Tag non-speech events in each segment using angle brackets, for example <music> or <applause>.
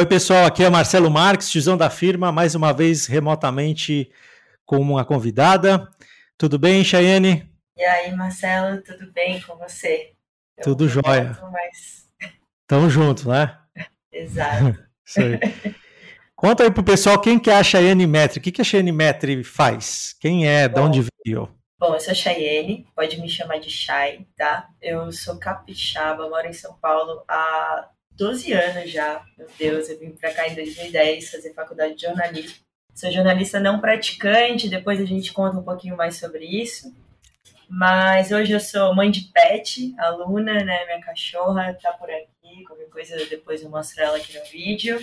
Oi, pessoal, aqui é Marcelo Marques, tizão da firma, mais uma vez remotamente com uma convidada. Tudo bem, Chayane? E aí, Marcelo, tudo bem com você? Eu tudo jóia. Mas... Tamo junto, né? <laughs> Exato. <laughs> Isso aí. Conta aí pro pessoal quem que é a Cheyenne Metri, o que, que a Cheyenne Metri faz? Quem é, Bom, de onde veio? Bom, eu sou Cheyenne, pode me chamar de Chay, tá? Eu sou capixaba, moro em São Paulo há 12 anos já, meu Deus, eu vim para cá em 2010 fazer faculdade de jornalismo. Sou jornalista não praticante, depois a gente conta um pouquinho mais sobre isso. Mas hoje eu sou mãe de pet, aluna, né? Minha cachorra tá por aqui, qualquer coisa depois eu mostro ela aqui no vídeo.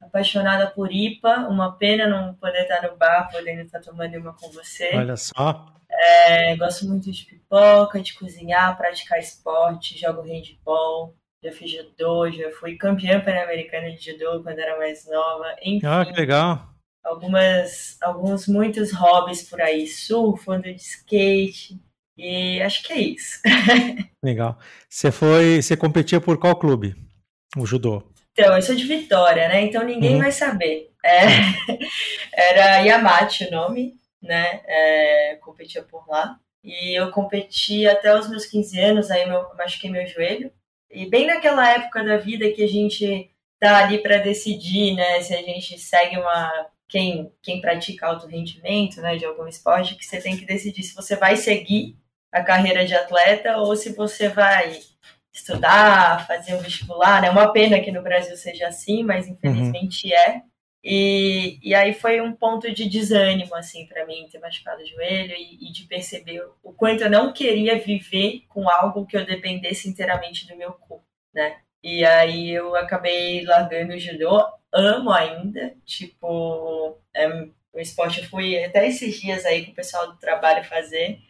Apaixonada por IPA, uma pena não poder estar no bar, podendo estar tomando uma com você. Olha só. É, gosto muito de pipoca, de cozinhar, praticar esporte, jogo handball, já fiz judô, já fui campeã pan-americana de judô quando era mais nova. Enfim, ah, que legal. Algumas, alguns, muitos hobbies por aí, surf, ando de skate, e acho que é isso. <laughs> legal. Você foi, você competia por qual clube? O judô? Então, eu sou de Vitória, né? Então ninguém uhum. vai saber. É, <laughs> era Yamate o nome, né? É, competia por lá. E eu competi até os meus 15 anos, aí eu machuquei meu joelho. E bem naquela época da vida que a gente tá ali para decidir, né, se a gente segue uma quem quem pratica alto rendimento, né, de algum esporte, que você tem que decidir se você vai seguir a carreira de atleta ou se você vai estudar, fazer um vestibular, né? Uma pena que no Brasil seja assim, mas infelizmente uhum. é. E, e aí foi um ponto de desânimo, assim, para mim, ter machucado o joelho e, e, de perceber o quanto eu não queria viver com algo que eu dependesse inteiramente do meu corpo, né? E aí eu acabei largando o judô, amo ainda, tipo, é, o esporte eu fui até esses dias aí com o pessoal do trabalho fazer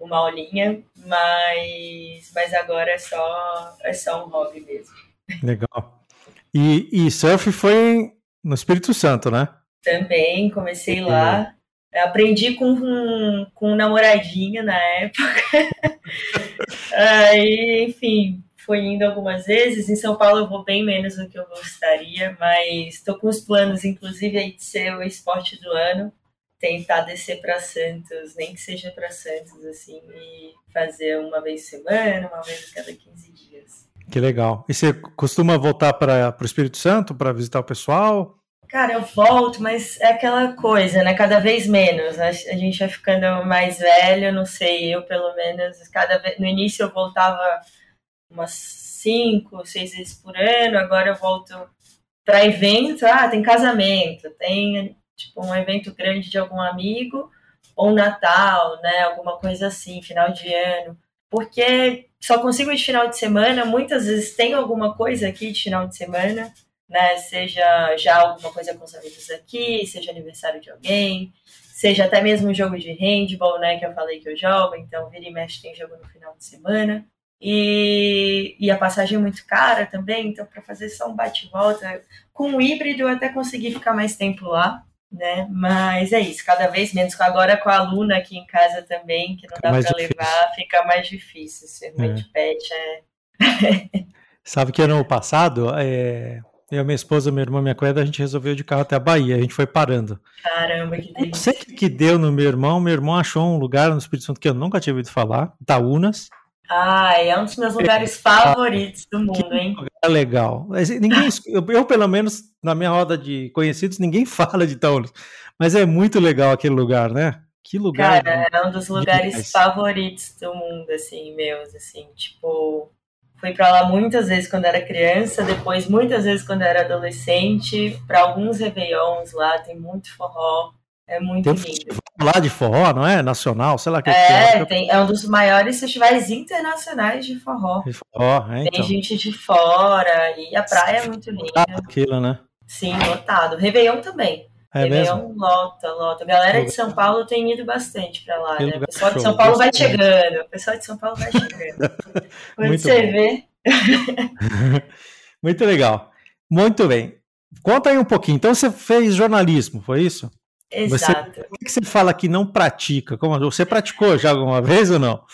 uma aulinha, mas, mas agora é só, é só um hobby mesmo. Legal. E, e surf foi no Espírito Santo, né? Também, comecei lá. Aprendi com, com um namoradinho na época. <laughs> Aí, enfim, fui indo algumas vezes. Em São Paulo eu vou bem menos do que eu gostaria, mas estou com os planos, inclusive, aí de ser o esporte do ano. Tentar descer para Santos, nem que seja para Santos, assim, e fazer uma vez por semana, uma vez a cada 15 dias. Que legal. E você costuma voltar para o Espírito Santo para visitar o pessoal? Cara, eu volto, mas é aquela coisa, né? Cada vez menos. A gente vai ficando mais velho, não sei, eu pelo menos, cada vez... no início eu voltava umas cinco, seis vezes por ano, agora eu volto para evento, ah, tem casamento, tem tipo um evento grande de algum amigo, ou Natal, né? Alguma coisa assim, final de ano. Porque só consigo de final de semana, muitas vezes tem alguma coisa aqui de final de semana, né? Seja já alguma coisa com os amigos aqui, seja aniversário de alguém, seja até mesmo jogo de handball, né? Que eu falei que eu jogo, então vira e mexe tem jogo no final de semana. E, e a passagem é muito cara também, então para fazer só um bate-volta, com o híbrido eu até consegui ficar mais tempo lá, né? Mas é isso, cada vez menos. Agora com a aluna aqui em casa também, que não dá para levar, fica mais difícil. Ser mãe é. de pet é. <laughs> Sabe que ano passado, é, eu, minha esposa, minha irmã, minha cunhada, a gente resolveu de carro até a Bahia, a gente foi parando. Caramba, que delícia. Não sei o que deu no meu irmão, meu irmão achou um lugar no Espírito Santo que eu nunca tinha ouvido falar, Itaúnas. Ah, é um dos meus lugares favoritos do mundo, hein? É legal. Ninguém, <laughs> eu, pelo menos, na minha roda de conhecidos, ninguém <laughs> fala de Itaúnas. Mas é muito legal aquele lugar, né? Que lugar. Cara, é um dos lugares favoritos do mundo, assim, meus, assim, tipo. Fui para lá muitas vezes quando era criança, depois muitas vezes quando era adolescente, para alguns réveillons lá, tem muito forró. É muito tem lindo. Lá de forró, não é? Nacional, sei lá que é. É, tem, é um dos maiores festivais internacionais de forró. De forró, é, então. Tem gente de fora e a praia é muito linda. Aquilo, né? Sim, lotado. Réveillon também. É Réveillon mesmo? lota, lota. A galera de São Paulo tem ido bastante para lá, né? O pessoal de São Paulo vai chegando. O pessoal de São Paulo vai chegando. <laughs> Quando muito você bom. vê. <laughs> muito legal. Muito bem. Conta aí um pouquinho. Então você fez jornalismo, foi isso? Exato. Você, por que você fala que não pratica? Como, você praticou já alguma vez ou não?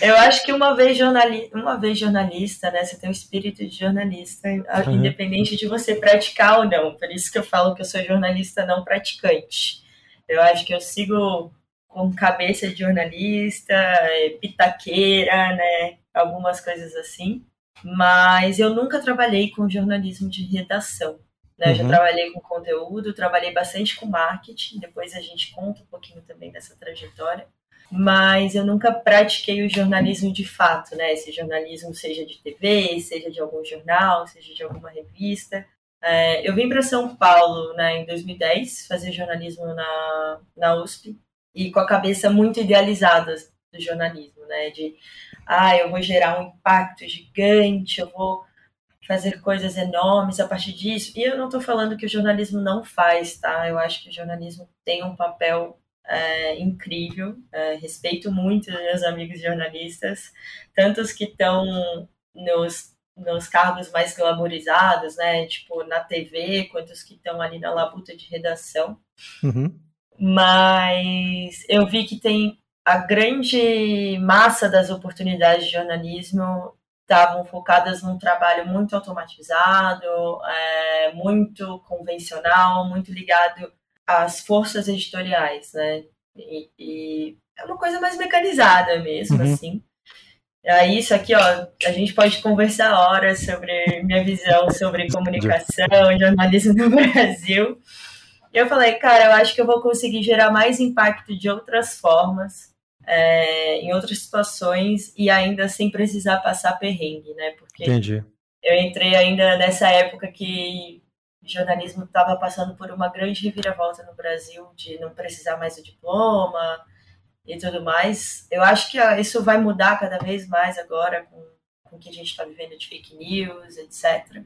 Eu acho que uma vez, jornali uma vez jornalista, né? Você tem o espírito de jornalista, uhum. independente de você praticar ou não. Por isso que eu falo que eu sou jornalista não praticante. Eu acho que eu sigo com cabeça de jornalista, é, pitaqueira, né? Algumas coisas assim. Mas eu nunca trabalhei com jornalismo de redação. Né? Uhum. Já trabalhei com conteúdo, trabalhei bastante com marketing, depois a gente conta um pouquinho também dessa trajetória. Mas eu nunca pratiquei o jornalismo de fato, né? Esse jornalismo seja de TV, seja de algum jornal, seja de alguma revista. É, eu vim para São Paulo né, em 2010 fazer jornalismo na, na USP e com a cabeça muito idealizada do jornalismo, né? De, ah, eu vou gerar um impacto gigante, eu vou fazer coisas enormes a partir disso. E eu não estou falando que o jornalismo não faz, tá? Eu acho que o jornalismo tem um papel é, incrível. É, respeito muito meus amigos jornalistas, tantos que estão nos, nos cargos mais glamorizados, né? Tipo, na TV, quantos que estão ali na labuta de redação. Uhum. Mas eu vi que tem a grande massa das oportunidades de jornalismo estavam focadas num trabalho muito automatizado, é, muito convencional, muito ligado às forças editoriais, né? E, e é uma coisa mais mecanizada mesmo, uhum. assim. Aí, isso aqui, ó, a gente pode conversar horas sobre minha visão sobre <laughs> comunicação, jornalismo no Brasil. Eu falei, cara, eu acho que eu vou conseguir gerar mais impacto de outras formas é, em outras situações e ainda sem precisar passar perrengue, né? Porque Entendi. eu entrei ainda nessa época que o jornalismo estava passando por uma grande reviravolta no Brasil de não precisar mais do diploma e tudo mais. Eu acho que isso vai mudar cada vez mais agora com, com o que a gente está vivendo de fake news, etc.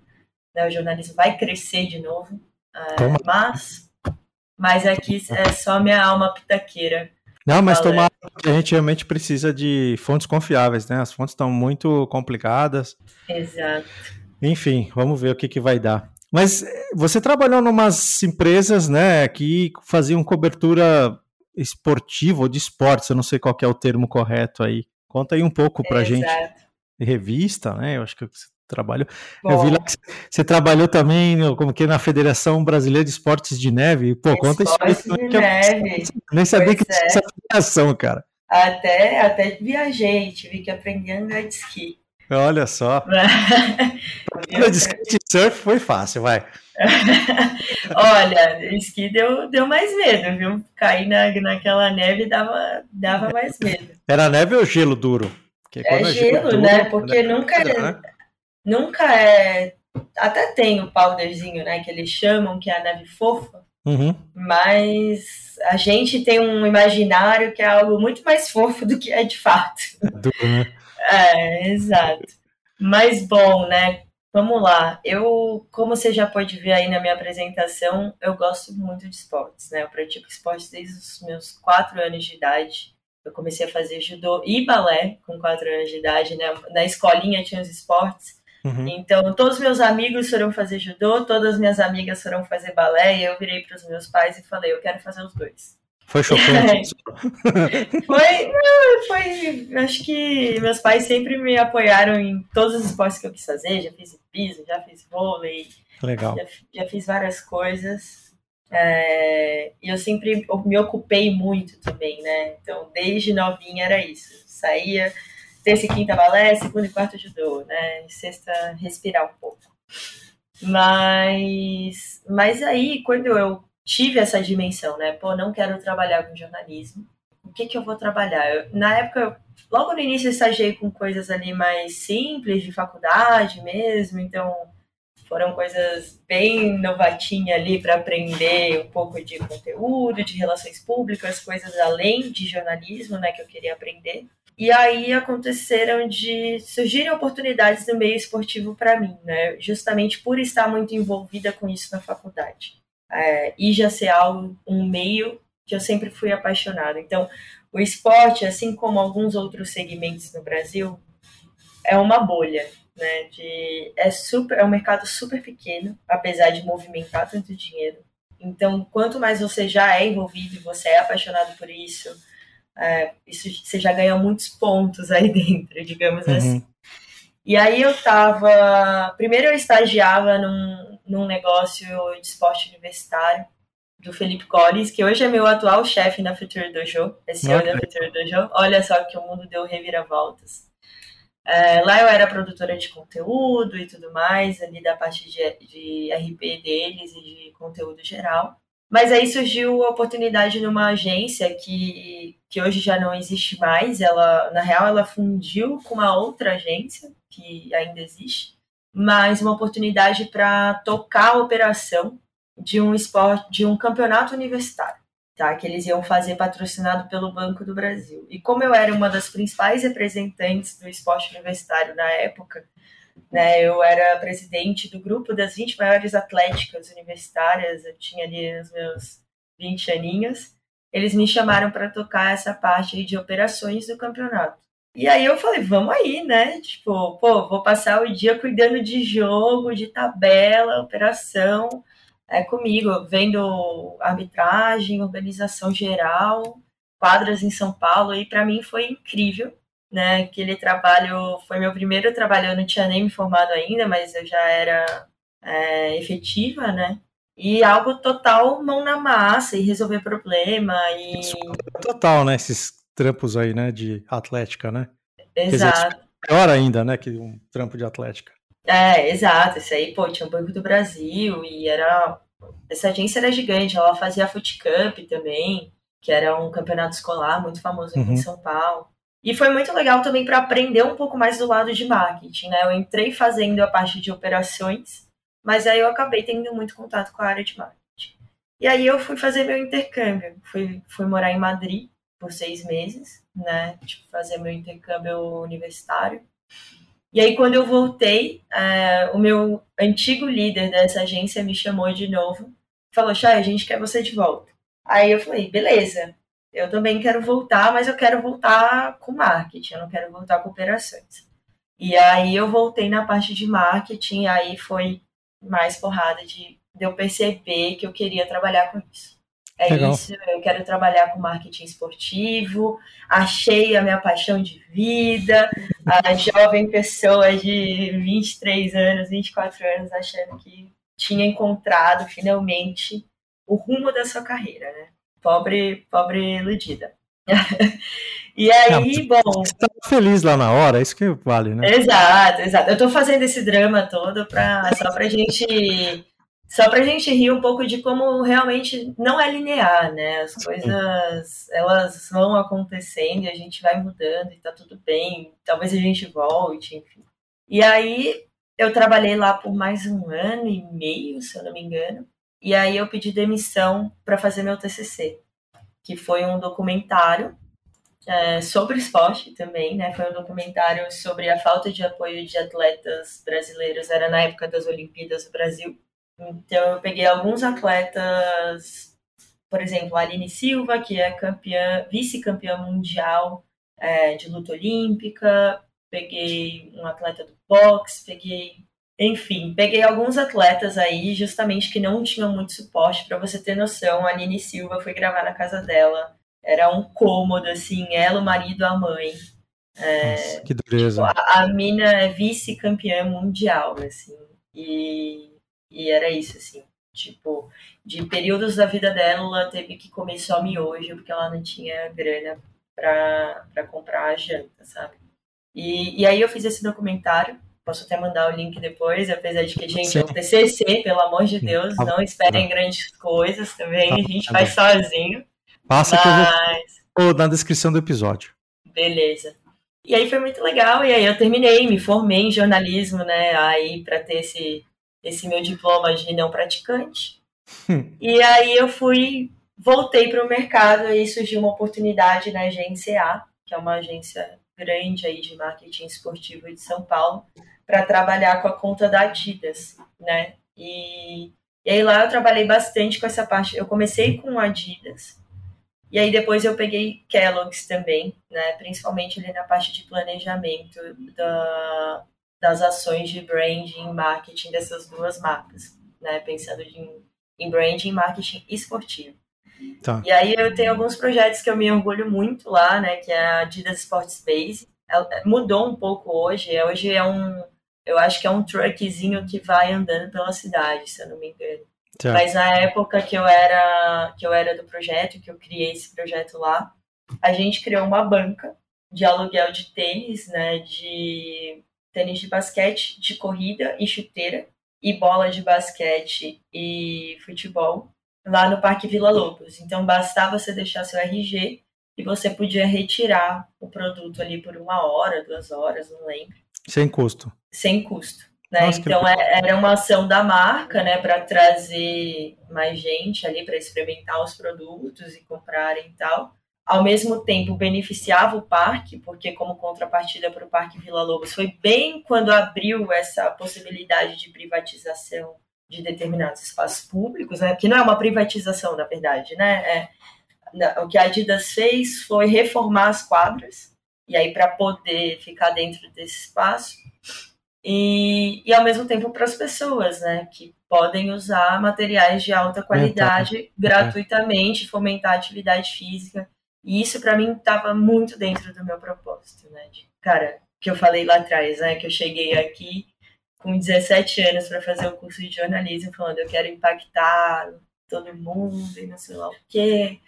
Né? O jornalismo vai crescer de novo, é, mas, mas aqui é só minha alma pitaqueira não, mas tomar a gente realmente precisa de fontes confiáveis, né? As fontes estão muito complicadas. Exato. Enfim, vamos ver o que, que vai dar. Mas eh, você trabalhou em umas empresas, né, que faziam cobertura esportiva ou de esportes, eu não sei qual é o termo correto aí. Conta aí um pouco pra Exato. gente. Revista, né? Eu acho que você trabalhou. Bom. Eu vi lá que você trabalhou também como que na Federação Brasileira de Esportes de Neve. Pô, conta isso aí. De neve. Nem sabia pois que tinha é. essa federação, cara. Até, até viajei, tive que aprender a andar de esqui. Olha só. <laughs> de skate surf foi fácil, vai. <laughs> Olha, esqui deu, deu mais medo, viu? Cair na, naquela neve dava, dava mais medo. Era neve ou gelo duro? É, é gelo, duro, né? Porque nunca, é, né? Nunca é. Até tem o powderzinho, né? Que eles chamam, que é a neve fofa. Uhum. Mas a gente tem um imaginário que é algo muito mais fofo do que é de fato. <laughs> É, duro, né? é exato. Mas bom, né? Vamos lá. Eu, como você já pode ver aí na minha apresentação, eu gosto muito de esportes, né? Eu pratico esportes desde os meus quatro anos de idade. Eu comecei a fazer judô e balé com quatro anos de idade, né? Na escolinha tinha os esportes. Uhum. Então, todos meus amigos foram fazer judô, todas minhas amigas foram fazer balé, e eu virei para os meus pais e falei: eu quero fazer os dois. Foi chocante. <laughs> foi, não, foi. Acho que meus pais sempre me apoiaram em todos os esportes que eu quis fazer. Já fiz piso, já fiz vôlei. Legal. Já, já fiz várias coisas. É, e eu sempre me ocupei muito também, né? Então, desde novinha era isso. Saía, terça e quinta balé, segunda e quarta judô, né? E sexta respirar um pouco. Mas, mas aí, quando eu tive essa dimensão, né? Pô, não quero trabalhar com jornalismo. O que que eu vou trabalhar? Eu, na época, eu, logo no início, eu estagiei com coisas ali mais simples, de faculdade mesmo. Então, foram coisas bem novatinhas ali para aprender um pouco de conteúdo, de relações públicas, coisas além de jornalismo, né? Que eu queria aprender. E aí aconteceram de surgirem oportunidades no meio esportivo para mim, né? Justamente por estar muito envolvida com isso na faculdade. É, e já ser algo, um meio que eu sempre fui apaixonada. Então, o esporte, assim como alguns outros segmentos no Brasil, é uma bolha, né? De, é super, é um mercado super pequeno, apesar de movimentar tanto dinheiro. Então, quanto mais você já é envolvido e você é apaixonado por isso, é, isso você já ganha muitos pontos aí <laughs> dentro, digamos uhum. assim. E aí eu tava. Primeiro eu estagiava num, num negócio de esporte universitário do Felipe Collins, que hoje é meu atual chefe na Future Dojo, esse ano da Future Dojo. Olha só que o mundo deu reviravoltas. É, lá eu era produtora de conteúdo e tudo mais, ali da parte de, de RP deles e de conteúdo geral. Mas aí surgiu a oportunidade numa agência que, que hoje já não existe mais. Ela, na real, ela fundiu com uma outra agência que ainda existe, mas uma oportunidade para tocar a operação de um esporte, de um campeonato universitário tá? Que eles iam fazer patrocinado pelo Banco do Brasil. E como eu era uma das principais representantes do esporte universitário na época, né? Eu era presidente do grupo das 20 maiores atléticas universitárias, eu tinha ali os meus 20 aninhos. Eles me chamaram para tocar essa parte de operações do campeonato. E aí eu falei, vamos aí, né? Tipo, pô, vou passar o dia cuidando de jogo, de tabela, operação é, comigo, vendo arbitragem, organização geral, quadras em São Paulo, e para mim foi incrível, né? Aquele trabalho foi meu primeiro trabalho, eu não tinha nem me formado ainda, mas eu já era é, efetiva, né? E algo total mão na massa e resolver problema e total, né? Esses trampos aí, né? De atlética, né? Exato. Dizer, pior ainda, né? Que um trampo de atlética. É, exato. Isso aí, pô, tinha o Banco do Brasil e era. Essa agência era gigante, ela fazia a Foot Cup também, que era um campeonato escolar muito famoso aqui uhum. em São Paulo. E foi muito legal também para aprender um pouco mais do lado de marketing, né? Eu entrei fazendo a parte de operações, mas aí eu acabei tendo muito contato com a área de marketing. E aí eu fui fazer meu intercâmbio, fui, fui morar em Madrid por seis meses, né? Tipo, fazer meu intercâmbio universitário. E aí, quando eu voltei, uh, o meu antigo líder dessa agência me chamou de novo. Falou, Chay, a gente quer você de volta. Aí eu falei, beleza, eu também quero voltar, mas eu quero voltar com marketing, eu não quero voltar com operações. E aí eu voltei na parte de marketing, aí foi mais porrada de, de eu perceber que eu queria trabalhar com isso. É Legal. isso, eu quero trabalhar com marketing esportivo, achei a minha paixão de vida, a jovem pessoa de 23 anos, 24 anos, achando que tinha encontrado finalmente o rumo da sua carreira, né? Pobre, pobre iludida. <laughs> e aí, Não, bom. Você tá feliz lá na hora, é isso que vale, né? Exato, exato. Eu tô fazendo esse drama todo pra, só pra gente só para a gente rir um pouco de como realmente não é linear, né? As coisas elas vão acontecendo e a gente vai mudando e tá tudo bem. Talvez a gente volte, enfim. E aí eu trabalhei lá por mais um ano e meio, se eu não me engano. E aí eu pedi demissão para fazer meu TCC, que foi um documentário é, sobre esporte também, né? Foi um documentário sobre a falta de apoio de atletas brasileiros. Era na época das Olimpíadas do Brasil. Então, eu peguei alguns atletas, por exemplo, a Aline Silva, que é campeã, vice-campeã mundial é, de luta olímpica, peguei um atleta do boxe, peguei. Enfim, peguei alguns atletas aí, justamente que não tinham muito suporte. Para você ter noção, a Aline Silva foi gravar na casa dela. Era um cômodo, assim, ela, o marido, a mãe. É, Nossa, que dureza. Tipo, a, a mina é vice-campeã mundial, assim. E e era isso, assim. Tipo, de períodos da vida dela, ela teve que comer só miojo, porque ela não tinha grana pra, pra comprar a janta, sabe? E, e aí eu fiz esse documentário, posso até mandar o link depois, apesar de que, gente, é um TCC, pelo amor de Deus, tá não esperem grandes coisas também, tá a gente faz sozinho. Passa mas... que eu vou na descrição do episódio. Beleza. E aí foi muito legal, e aí eu terminei, me formei em jornalismo, né, aí para ter esse, esse meu diploma de não praticante. Hum. E aí eu fui, voltei para o mercado e surgiu uma oportunidade na agência A, que é uma agência grande aí de marketing esportivo de São Paulo, para trabalhar com a conta da Adidas, né? E, e aí lá eu trabalhei bastante com essa parte. Eu comecei com Adidas, e aí depois eu peguei Kellogg's também, né? Principalmente ali na parte de planejamento da, das ações de branding marketing dessas duas marcas, né? Pensando em, em branding e marketing esportivo. Tá. E aí eu tenho alguns projetos que eu me orgulho muito lá, né? Que é a Adidas Sport Space. Ela mudou um pouco hoje. Hoje é um, eu acho que é um truckzinho que vai andando pela cidade, se eu não me engano. Tá. Mas na época que eu era que eu era do projeto, que eu criei esse projeto lá, a gente criou uma banca de aluguel de tênis, né? De tênis de basquete, de corrida e chuteira e bola de basquete e futebol lá no Parque Vila Lobos. Então bastava você deixar seu RG e você podia retirar o produto ali por uma hora, duas horas, não lembro. Sem custo. Sem custo. Né? Nossa, então que... É, era uma ação da marca, né, para trazer mais gente ali para experimentar os produtos e comprarem e tal. Ao mesmo tempo beneficiava o parque, porque como contrapartida para o Parque Vila Lobos foi bem quando abriu essa possibilidade de privatização de determinados espaços públicos, né? Que não é uma privatização, na verdade, né? É, o que a Adidas fez foi reformar as quadras, e aí para poder ficar dentro desse espaço, e, e ao mesmo tempo para as pessoas, né? Que podem usar materiais de alta qualidade é, tá. gratuitamente, fomentar a atividade física. E isso para mim estava muito dentro do meu propósito, né? De, cara, que eu falei lá atrás, né? Que eu cheguei aqui com 17 anos para fazer o curso de jornalismo, falando eu quero impactar todo mundo e não sei lá o quê.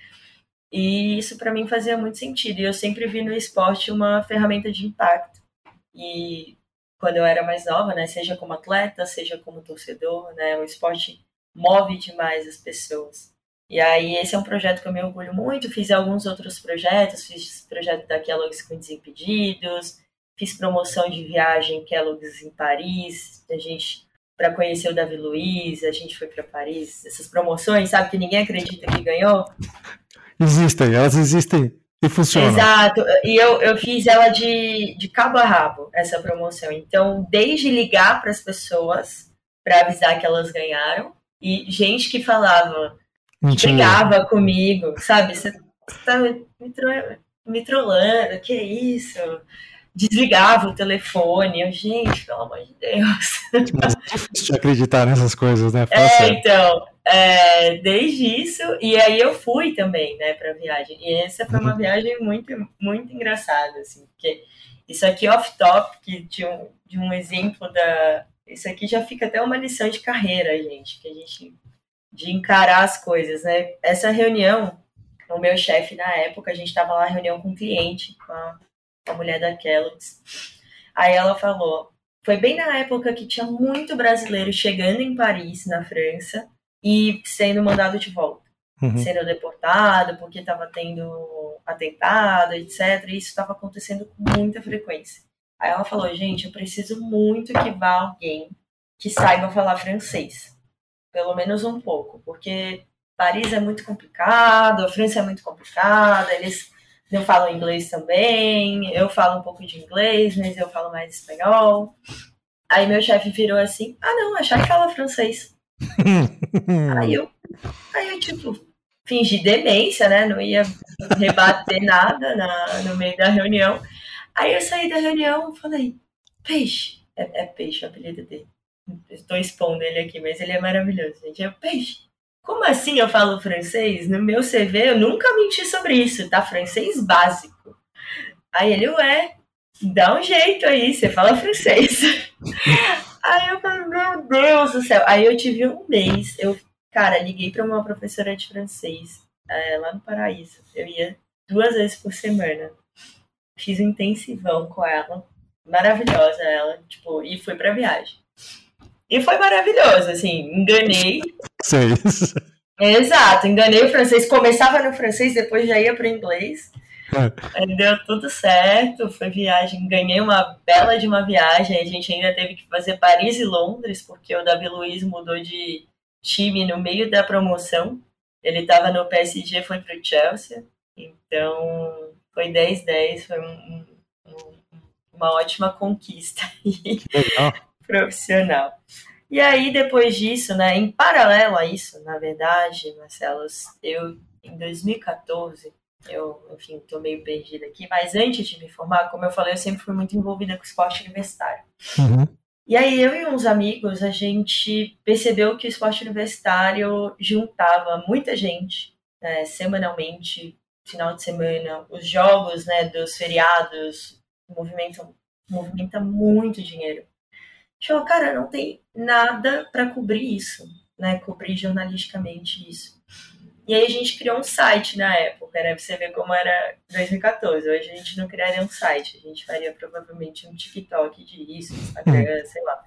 E isso para mim fazia muito sentido. E eu sempre vi no esporte uma ferramenta de impacto. E quando eu era mais nova, né, seja como atleta, seja como torcedor, né, o esporte move demais as pessoas. E aí esse é um projeto que eu me orgulho muito. Fiz alguns outros projetos, fiz projeto da Kellogg's com Desimpedidos, fiz promoção de viagem Kellogg's em Paris, a gente para conhecer o Davi Luiz, a gente foi para Paris, essas promoções, sabe que ninguém acredita que ganhou. Existem, elas existem e funcionam. Exato, e eu, eu fiz ela de, de cabo a rabo, essa promoção. Então, desde ligar para as pessoas para avisar que elas ganharam, e gente que falava, Mentira. brigava comigo, sabe? Você tá me, me trollando, que isso? desligava o telefone. Eu, gente, pelo amor de Deus. Mas é difícil de acreditar nessas coisas, né? Fala é, então, é, desde isso, e aí eu fui também, né, pra viagem. E essa foi uma viagem muito, muito engraçada, assim, porque isso aqui off-top, de um, de um exemplo da. Isso aqui já fica até uma lição de carreira, gente, que a gente. de encarar as coisas, né? Essa reunião, o meu chefe na época, a gente estava lá reunião com um cliente, com a a mulher da Kellogg's. Aí ela falou: foi bem na época que tinha muito brasileiro chegando em Paris, na França, e sendo mandado de volta. Uhum. Sendo deportado, porque estava tendo atentado, etc. E isso estava acontecendo com muita frequência. Aí ela falou: gente, eu preciso muito que vá alguém que saiba falar francês. Pelo menos um pouco, porque Paris é muito complicado, a França é muito complicada, eles eu falo inglês também, eu falo um pouco de inglês, mas eu falo mais espanhol. Aí meu chefe virou assim: ah, não, a Chay fala francês. Aí eu, aí eu, tipo, fingi demência, né? Não ia rebater <laughs> nada na, no meio da reunião. Aí eu saí da reunião e falei: peixe. É, é peixe o apelido dele. Estou expondo ele aqui, mas ele é maravilhoso, gente. É peixe. Como assim eu falo francês? No meu CV eu nunca menti sobre isso, tá? Francês básico. Aí ele, ué, dá um jeito aí, você fala francês. <laughs> aí eu falei, meu Deus do céu. Aí eu tive um mês, eu, cara, liguei para uma professora de francês é, lá no Paraíso. Eu ia duas vezes por semana. Fiz um intensivão com ela. Maravilhosa ela, tipo, e fui pra viagem. E foi maravilhoso, assim, enganei. Seis. <laughs> Exato, enganei o francês. Começava no francês, depois já ia para o inglês. <laughs> Deu tudo certo, foi viagem. Ganhei uma bela de uma viagem. A gente ainda teve que fazer Paris e Londres, porque o Davi Luiz mudou de time no meio da promoção. Ele estava no PSG, foi para o Chelsea. Então, foi 10-10, foi um, um, uma ótima conquista. <laughs> Profissional. E aí, depois disso, né, em paralelo a isso, na verdade, Marcelo, eu, em 2014, eu, enfim, tô meio perdida aqui, mas antes de me formar, como eu falei, eu sempre fui muito envolvida com esporte universitário. Uhum. E aí eu e uns amigos, a gente percebeu que o esporte universitário juntava muita gente, né, semanalmente, final de semana, os jogos né, dos feriados movimentam, movimenta muito dinheiro. A gente falou, cara, não tem nada para cobrir isso, né? Cobrir jornalisticamente isso. E aí a gente criou um site na época, né? Pra você ver como era 2014. Hoje a gente não criaria um site, a gente faria provavelmente um TikTok disso, Instagram, uhum. sei lá.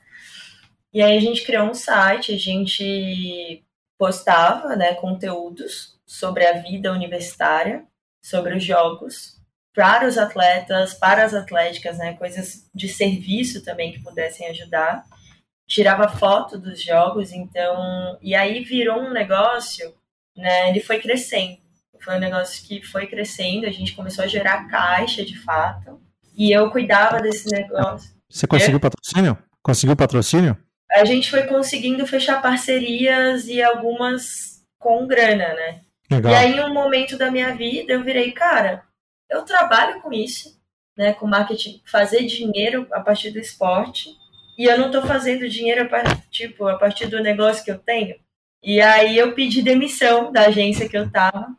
E aí a gente criou um site, a gente postava né, conteúdos sobre a vida universitária, sobre os jogos, para os atletas, para as atléticas, né, coisas de serviço também que pudessem ajudar. Tirava foto dos jogos, então, e aí virou um negócio né, ele foi crescendo. Foi um negócio que foi crescendo, a gente começou a gerar caixa de fato, e eu cuidava desse negócio. Você conseguiu é. patrocínio? Conseguiu patrocínio? A gente foi conseguindo fechar parcerias e algumas com grana, né? Legal. E aí, em um momento da minha vida, eu virei, cara, eu trabalho com isso, né? Com marketing, fazer dinheiro a partir do esporte, e eu não tô fazendo dinheiro a partir, tipo, a partir do negócio que eu tenho. E aí eu pedi demissão da agência que eu estava,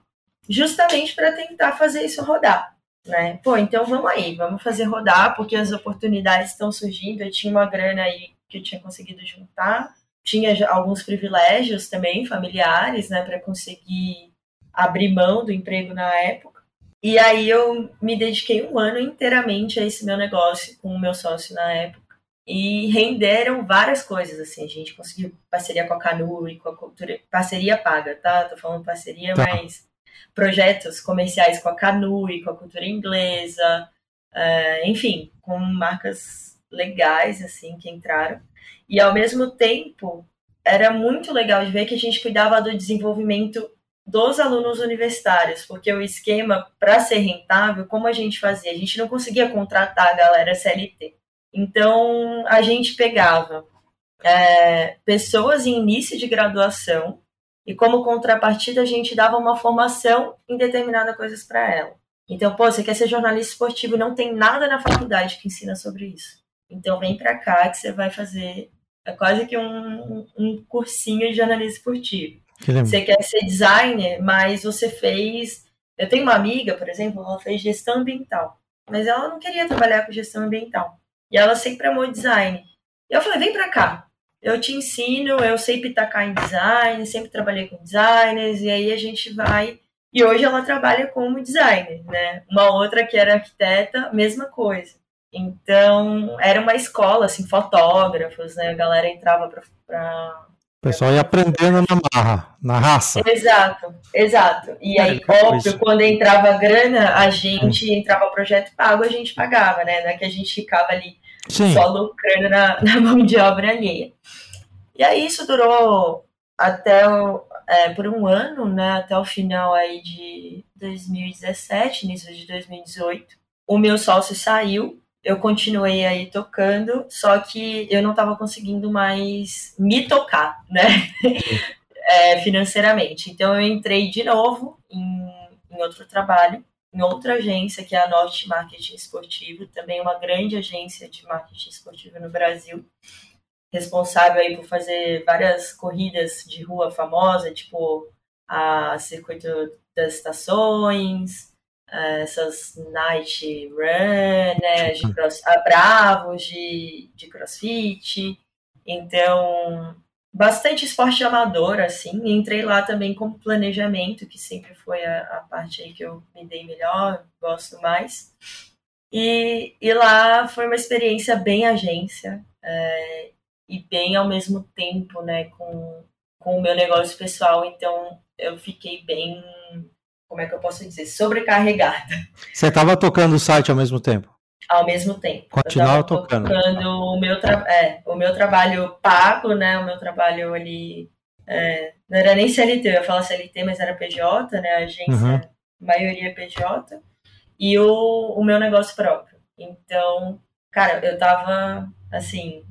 justamente para tentar fazer isso rodar. Né? Pô, então vamos aí, vamos fazer rodar, porque as oportunidades estão surgindo. Eu tinha uma grana aí que eu tinha conseguido juntar, tinha alguns privilégios também familiares, né, para conseguir abrir mão do emprego na época. E aí eu me dediquei um ano inteiramente a esse meu negócio com o meu sócio na época e renderam várias coisas, assim, a gente conseguiu parceria com a Canu e com a Cultura, parceria paga, tá? Tô falando parceria, tá. mas projetos comerciais com a Canu e com a Cultura Inglesa, uh, enfim, com marcas legais, assim, que entraram. E, ao mesmo tempo, era muito legal de ver que a gente cuidava do desenvolvimento dos alunos universitários, porque o esquema, para ser rentável, como a gente fazia? A gente não conseguia contratar a galera CLT. Então, a gente pegava é, pessoas em início de graduação e, como contrapartida, a gente dava uma formação em determinada coisas para ela. Então, pô, você quer ser jornalista esportivo e não tem nada na faculdade que ensina sobre isso. Então, vem para cá que você vai fazer é quase que um, um cursinho de jornalismo esportivo. Que você quer ser designer, mas você fez. Eu tenho uma amiga, por exemplo, ela fez gestão ambiental, mas ela não queria trabalhar com gestão ambiental. E ela sempre amou design. E eu falei, vem pra cá. Eu te ensino, eu sei pitacar em design, sempre trabalhei com designers, e aí a gente vai. E hoje ela trabalha como designer, né? Uma outra que era arquiteta, mesma coisa. Então, era uma escola, assim, fotógrafos, né? A galera entrava o pessoal ia aprendendo na marra, na raça. Exato, exato. E aí, é, óbvio, isso. quando entrava grana, a gente hum. entrava projeto pago, a gente pagava, né? Não é que a gente ficava ali Sim. só lucrando na, <laughs> na mão de obra alheia. E aí isso durou até o, é, por um ano, né? Até o final aí de 2017, início de 2018. O meu sócio saiu eu continuei aí tocando, só que eu não estava conseguindo mais me tocar, né? <laughs> é, financeiramente. Então eu entrei de novo em, em outro trabalho, em outra agência, que é a Norte Marketing Esportivo, também uma grande agência de marketing esportivo no Brasil, responsável aí por fazer várias corridas de rua famosa, tipo a Circuito das Estações, essas night run, né, de cross, a bravos de, de crossfit. Então, bastante esporte amador, assim. Entrei lá também com planejamento, que sempre foi a, a parte aí que eu me dei melhor, gosto mais. E, e lá foi uma experiência bem agência é, e bem ao mesmo tempo, né, com, com o meu negócio pessoal. Então, eu fiquei bem como é que eu posso dizer, sobrecarregada. Você estava tocando o site ao mesmo tempo? Ao mesmo tempo. Continuava tocando. tocando o meu, é, o meu trabalho pago, né? O meu trabalho ali. É, não era nem CLT, eu ia falar CLT, mas era PJ, né? A agência, uhum. maioria PJ. E o, o meu negócio próprio. Então, cara, eu tava assim,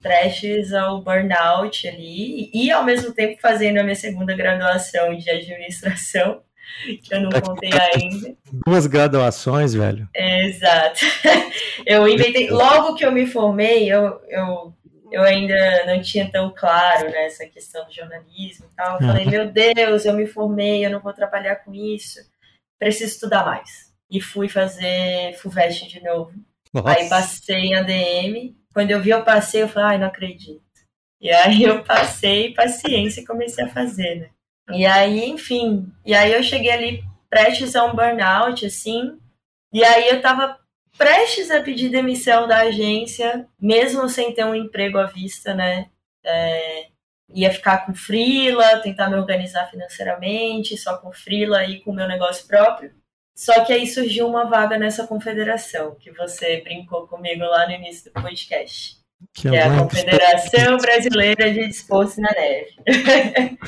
prestes ao burnout ali, e ao mesmo tempo fazendo a minha segunda graduação de administração <laughs> que eu não contei ainda. Duas graduações, velho. exato. <laughs> Eu inventei, logo que eu me formei, eu, eu eu ainda não tinha tão claro né, essa questão do jornalismo e tal. Eu falei, uhum. meu Deus, eu me formei, eu não vou trabalhar com isso, preciso estudar mais. E fui fazer FUVEST de novo. Nossa. Aí passei em ADM. Quando eu vi, eu passei, eu falei, ai, não acredito. E aí eu passei paciência e comecei a fazer, né? E aí, enfim, e aí eu cheguei ali prestes a um burnout, assim, e aí eu tava prestes a pedir demissão da agência, mesmo sem ter um emprego à vista, né? É, ia ficar com frila, tentar me organizar financeiramente, só com frila e com o meu negócio próprio. Só que aí surgiu uma vaga nessa confederação, que você brincou comigo lá no início do podcast. Que, é a Confederação Brasileira de Desporto na Neve. <laughs>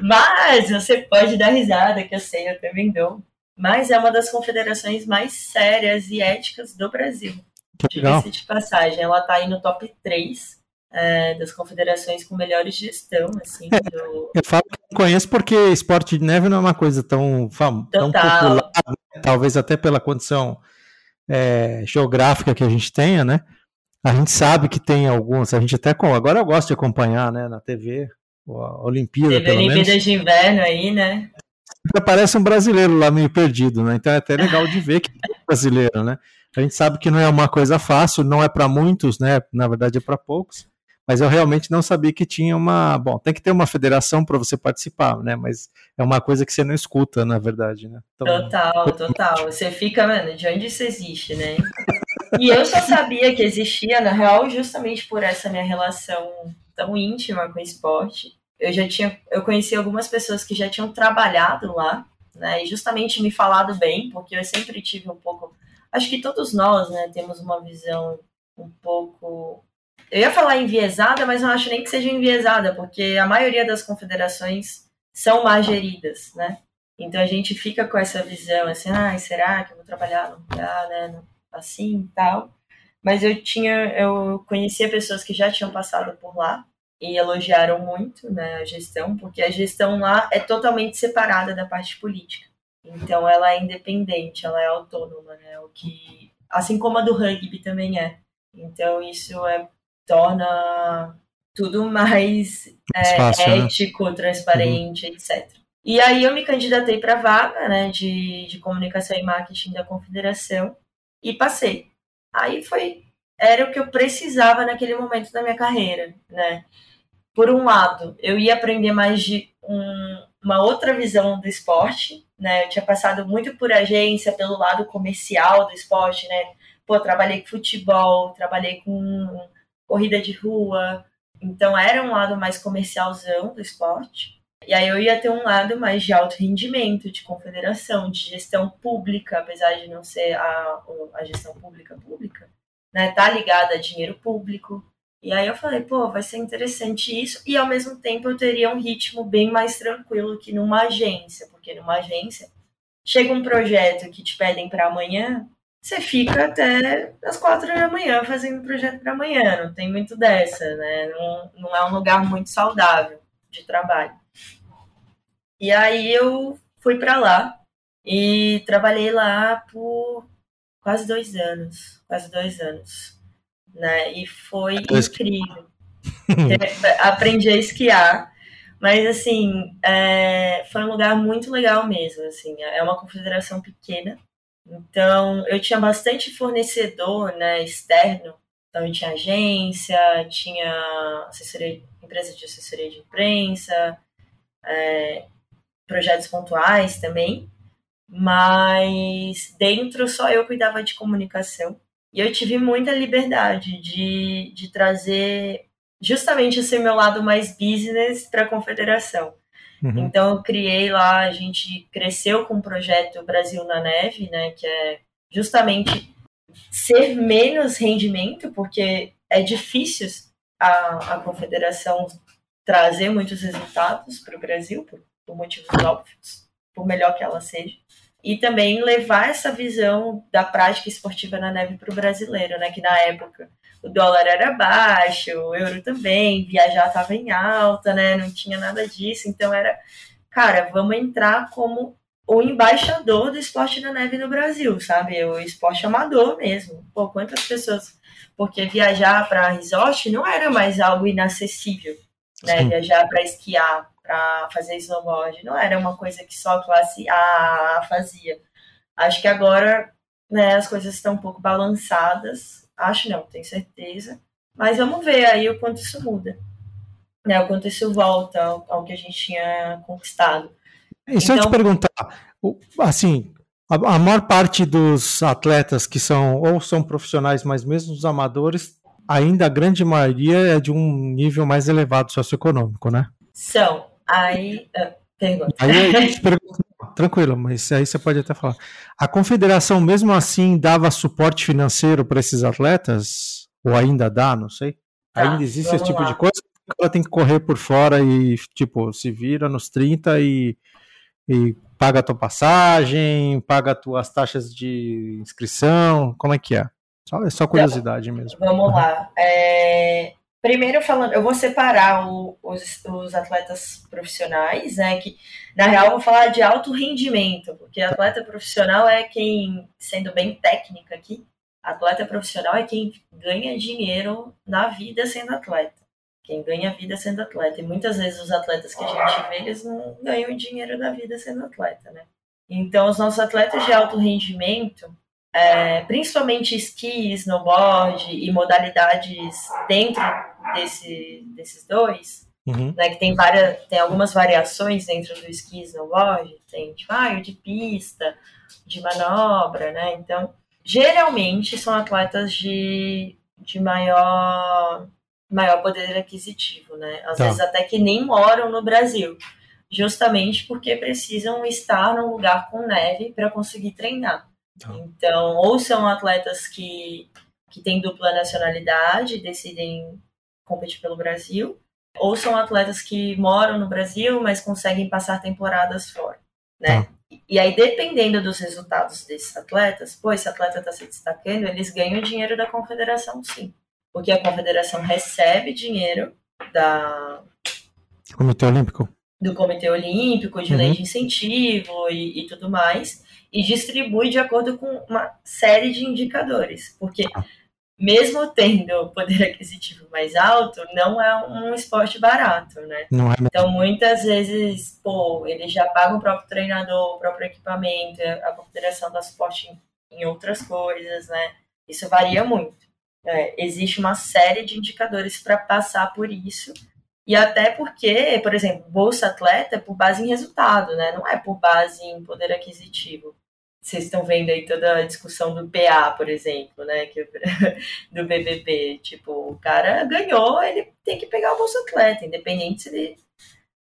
Mas você pode dar risada, que eu sei, eu também dou mas é uma das confederações mais sérias e éticas do Brasil. Diga-se de passagem, ela está aí no top 3 é, das confederações com melhores gestão, assim. É, do... Eu falo que conheço porque esporte de neve não é uma coisa tão, fam... tão popular, talvez até pela condição é, geográfica que a gente tenha, né? A gente sabe que tem alguns, a gente até agora eu gosto de acompanhar, né, na TV, a Olimpíada, Teve pelo Olimpíadas menos. de inverno aí, né? Parece um brasileiro lá meio perdido, né? Então é até legal de ver que é brasileiro, né? A gente sabe que não é uma coisa fácil, não é para muitos, né? Na verdade é para poucos. Mas eu realmente não sabia que tinha uma. Bom, tem que ter uma federação para você participar, né? Mas é uma coisa que você não escuta, na verdade, né? Então, total, total. Você fica, mano, de onde isso existe, né? E eu só sabia que existia, na real, justamente por essa minha relação tão íntima com o esporte. Eu já tinha, eu conheci algumas pessoas que já tinham trabalhado lá, né, e justamente me falado bem, porque eu sempre tive um pouco, acho que todos nós, né, temos uma visão um pouco, eu ia falar enviesada, mas não acho nem que seja enviesada, porque a maioria das confederações são mal geridas, né, então a gente fica com essa visão, assim, ah, será que eu vou trabalhar no lugar, né, assim e tal, mas eu tinha, eu conhecia pessoas que já tinham passado por lá, e elogiaram muito né, a gestão, porque a gestão lá é totalmente separada da parte política. Então ela é independente, ela é autônoma, né? O que, assim como a do rugby também é. Então isso é, torna tudo mais é, fácil, né? ético, né? transparente, uhum. etc. E aí eu me candidatei para a vaga né, de, de comunicação e marketing da confederação e passei. Aí foi era o que eu precisava naquele momento da minha carreira, né? por um lado, eu ia aprender mais de um, uma outra visão do esporte, né? Eu tinha passado muito por agência, pelo lado comercial do esporte, né? Pô, trabalhei com futebol, trabalhei com corrida de rua, então era um lado mais comercialzão do esporte. E aí eu ia ter um lado mais de alto rendimento, de confederação, de gestão pública, apesar de não ser a, a gestão pública pública, né? Tá ligada a dinheiro público. E aí eu falei, pô, vai ser interessante isso, e ao mesmo tempo eu teria um ritmo bem mais tranquilo que numa agência, porque numa agência chega um projeto que te pedem para amanhã, você fica até as quatro da manhã fazendo projeto para amanhã, não tem muito dessa, né? Não, não é um lugar muito saudável de trabalho. E aí eu fui para lá e trabalhei lá por quase dois anos, quase dois anos né? E foi incrível. <laughs> Aprendi a esquiar, mas assim, é, foi um lugar muito legal mesmo, assim, é uma confederação pequena, então eu tinha bastante fornecedor, né, externo, então eu tinha agência, tinha assessoria, empresa de assessoria de imprensa, é, projetos pontuais também, mas dentro só eu cuidava de comunicação, e eu tive muita liberdade de, de trazer justamente esse meu lado mais business para a confederação. Uhum. Então, eu criei lá, a gente cresceu com o projeto Brasil na Neve, né, que é justamente ser menos rendimento, porque é difícil a, a confederação trazer muitos resultados para o Brasil, por, por motivos óbvios, por melhor que ela seja e também levar essa visão da prática esportiva na neve para o brasileiro, né? Que na época o dólar era baixo, o euro também, viajar estava em alta, né? Não tinha nada disso, então era, cara, vamos entrar como o embaixador do esporte na neve no Brasil, sabe? O esporte amador mesmo. Pô, quantas pessoas porque viajar para resort não era mais algo inacessível, né? Viajar para esquiar, para fazer snowboard, não era uma coisa que só a classe A fazia. Acho que agora né, as coisas estão um pouco balançadas. Acho não, tenho certeza. Mas vamos ver aí o quanto isso muda. Né, o quanto isso volta ao, ao que a gente tinha conquistado. E se então, eu te perguntar, assim, a, a maior parte dos atletas que são ou são profissionais, mas mesmo os amadores, ainda a grande maioria é de um nível mais elevado socioeconômico, né? São. Aí, uh, pergunta. Aí eu te pergunto, tranquilo, mas aí você pode até falar. A confederação, mesmo assim, dava suporte financeiro para esses atletas? Ou ainda dá? Não sei. Tá, ainda existe esse tipo lá. de coisa? Ela tem que correr por fora e, tipo, se vira nos 30 e, e paga a tua passagem, paga as tuas taxas de inscrição? Como é que é? Só, é só curiosidade mesmo. Vamos lá. É, Primeiro falando, eu vou separar o, os, os, atletas profissionais, né? Que na real eu vou falar de alto rendimento, porque atleta profissional é quem, sendo bem técnica aqui, atleta profissional é quem ganha dinheiro na vida sendo atleta. Quem ganha vida sendo atleta. E muitas vezes os atletas que a gente vê, eles não ganham dinheiro na vida sendo atleta, né? Então, os nossos atletas de alto rendimento, é, principalmente esqui, snowboard e modalidades dentro desse, desses dois, uhum. né, que tem várias, tem algumas variações dentro do esqui e snowboard, tem tipo, ah, de pista, de manobra, né? Então, geralmente são atletas de, de maior maior poder aquisitivo, né? Às tá. vezes até que nem moram no Brasil, justamente porque precisam estar num lugar com neve para conseguir treinar. Tá. Então, ou são atletas que, que têm dupla nacionalidade, decidem competir pelo Brasil, ou são atletas que moram no Brasil, mas conseguem passar temporadas fora, né? Tá. E aí, dependendo dos resultados desses atletas, pô, esse atleta está se destacando, eles ganham dinheiro da confederação, sim. Porque a confederação recebe dinheiro da... Comitê Olímpico. Do Comitê Olímpico, de uhum. lei de incentivo e, e tudo mais e distribui de acordo com uma série de indicadores, porque mesmo tendo poder aquisitivo mais alto, não é um esporte barato, né? É então, muitas vezes, pô, eles já pagam o próprio treinador, o próprio equipamento, a confederação dá suporte em, em outras coisas, né? Isso varia muito. É, existe uma série de indicadores para passar por isso e até porque, por exemplo, Bolsa Atleta é por base em resultado, né? Não é por base em poder aquisitivo. Vocês estão vendo aí toda a discussão do PA, por exemplo, né? Que, <laughs> do BBB. Tipo, o cara ganhou, ele tem que pegar o Bolsa Atleta, independente se ele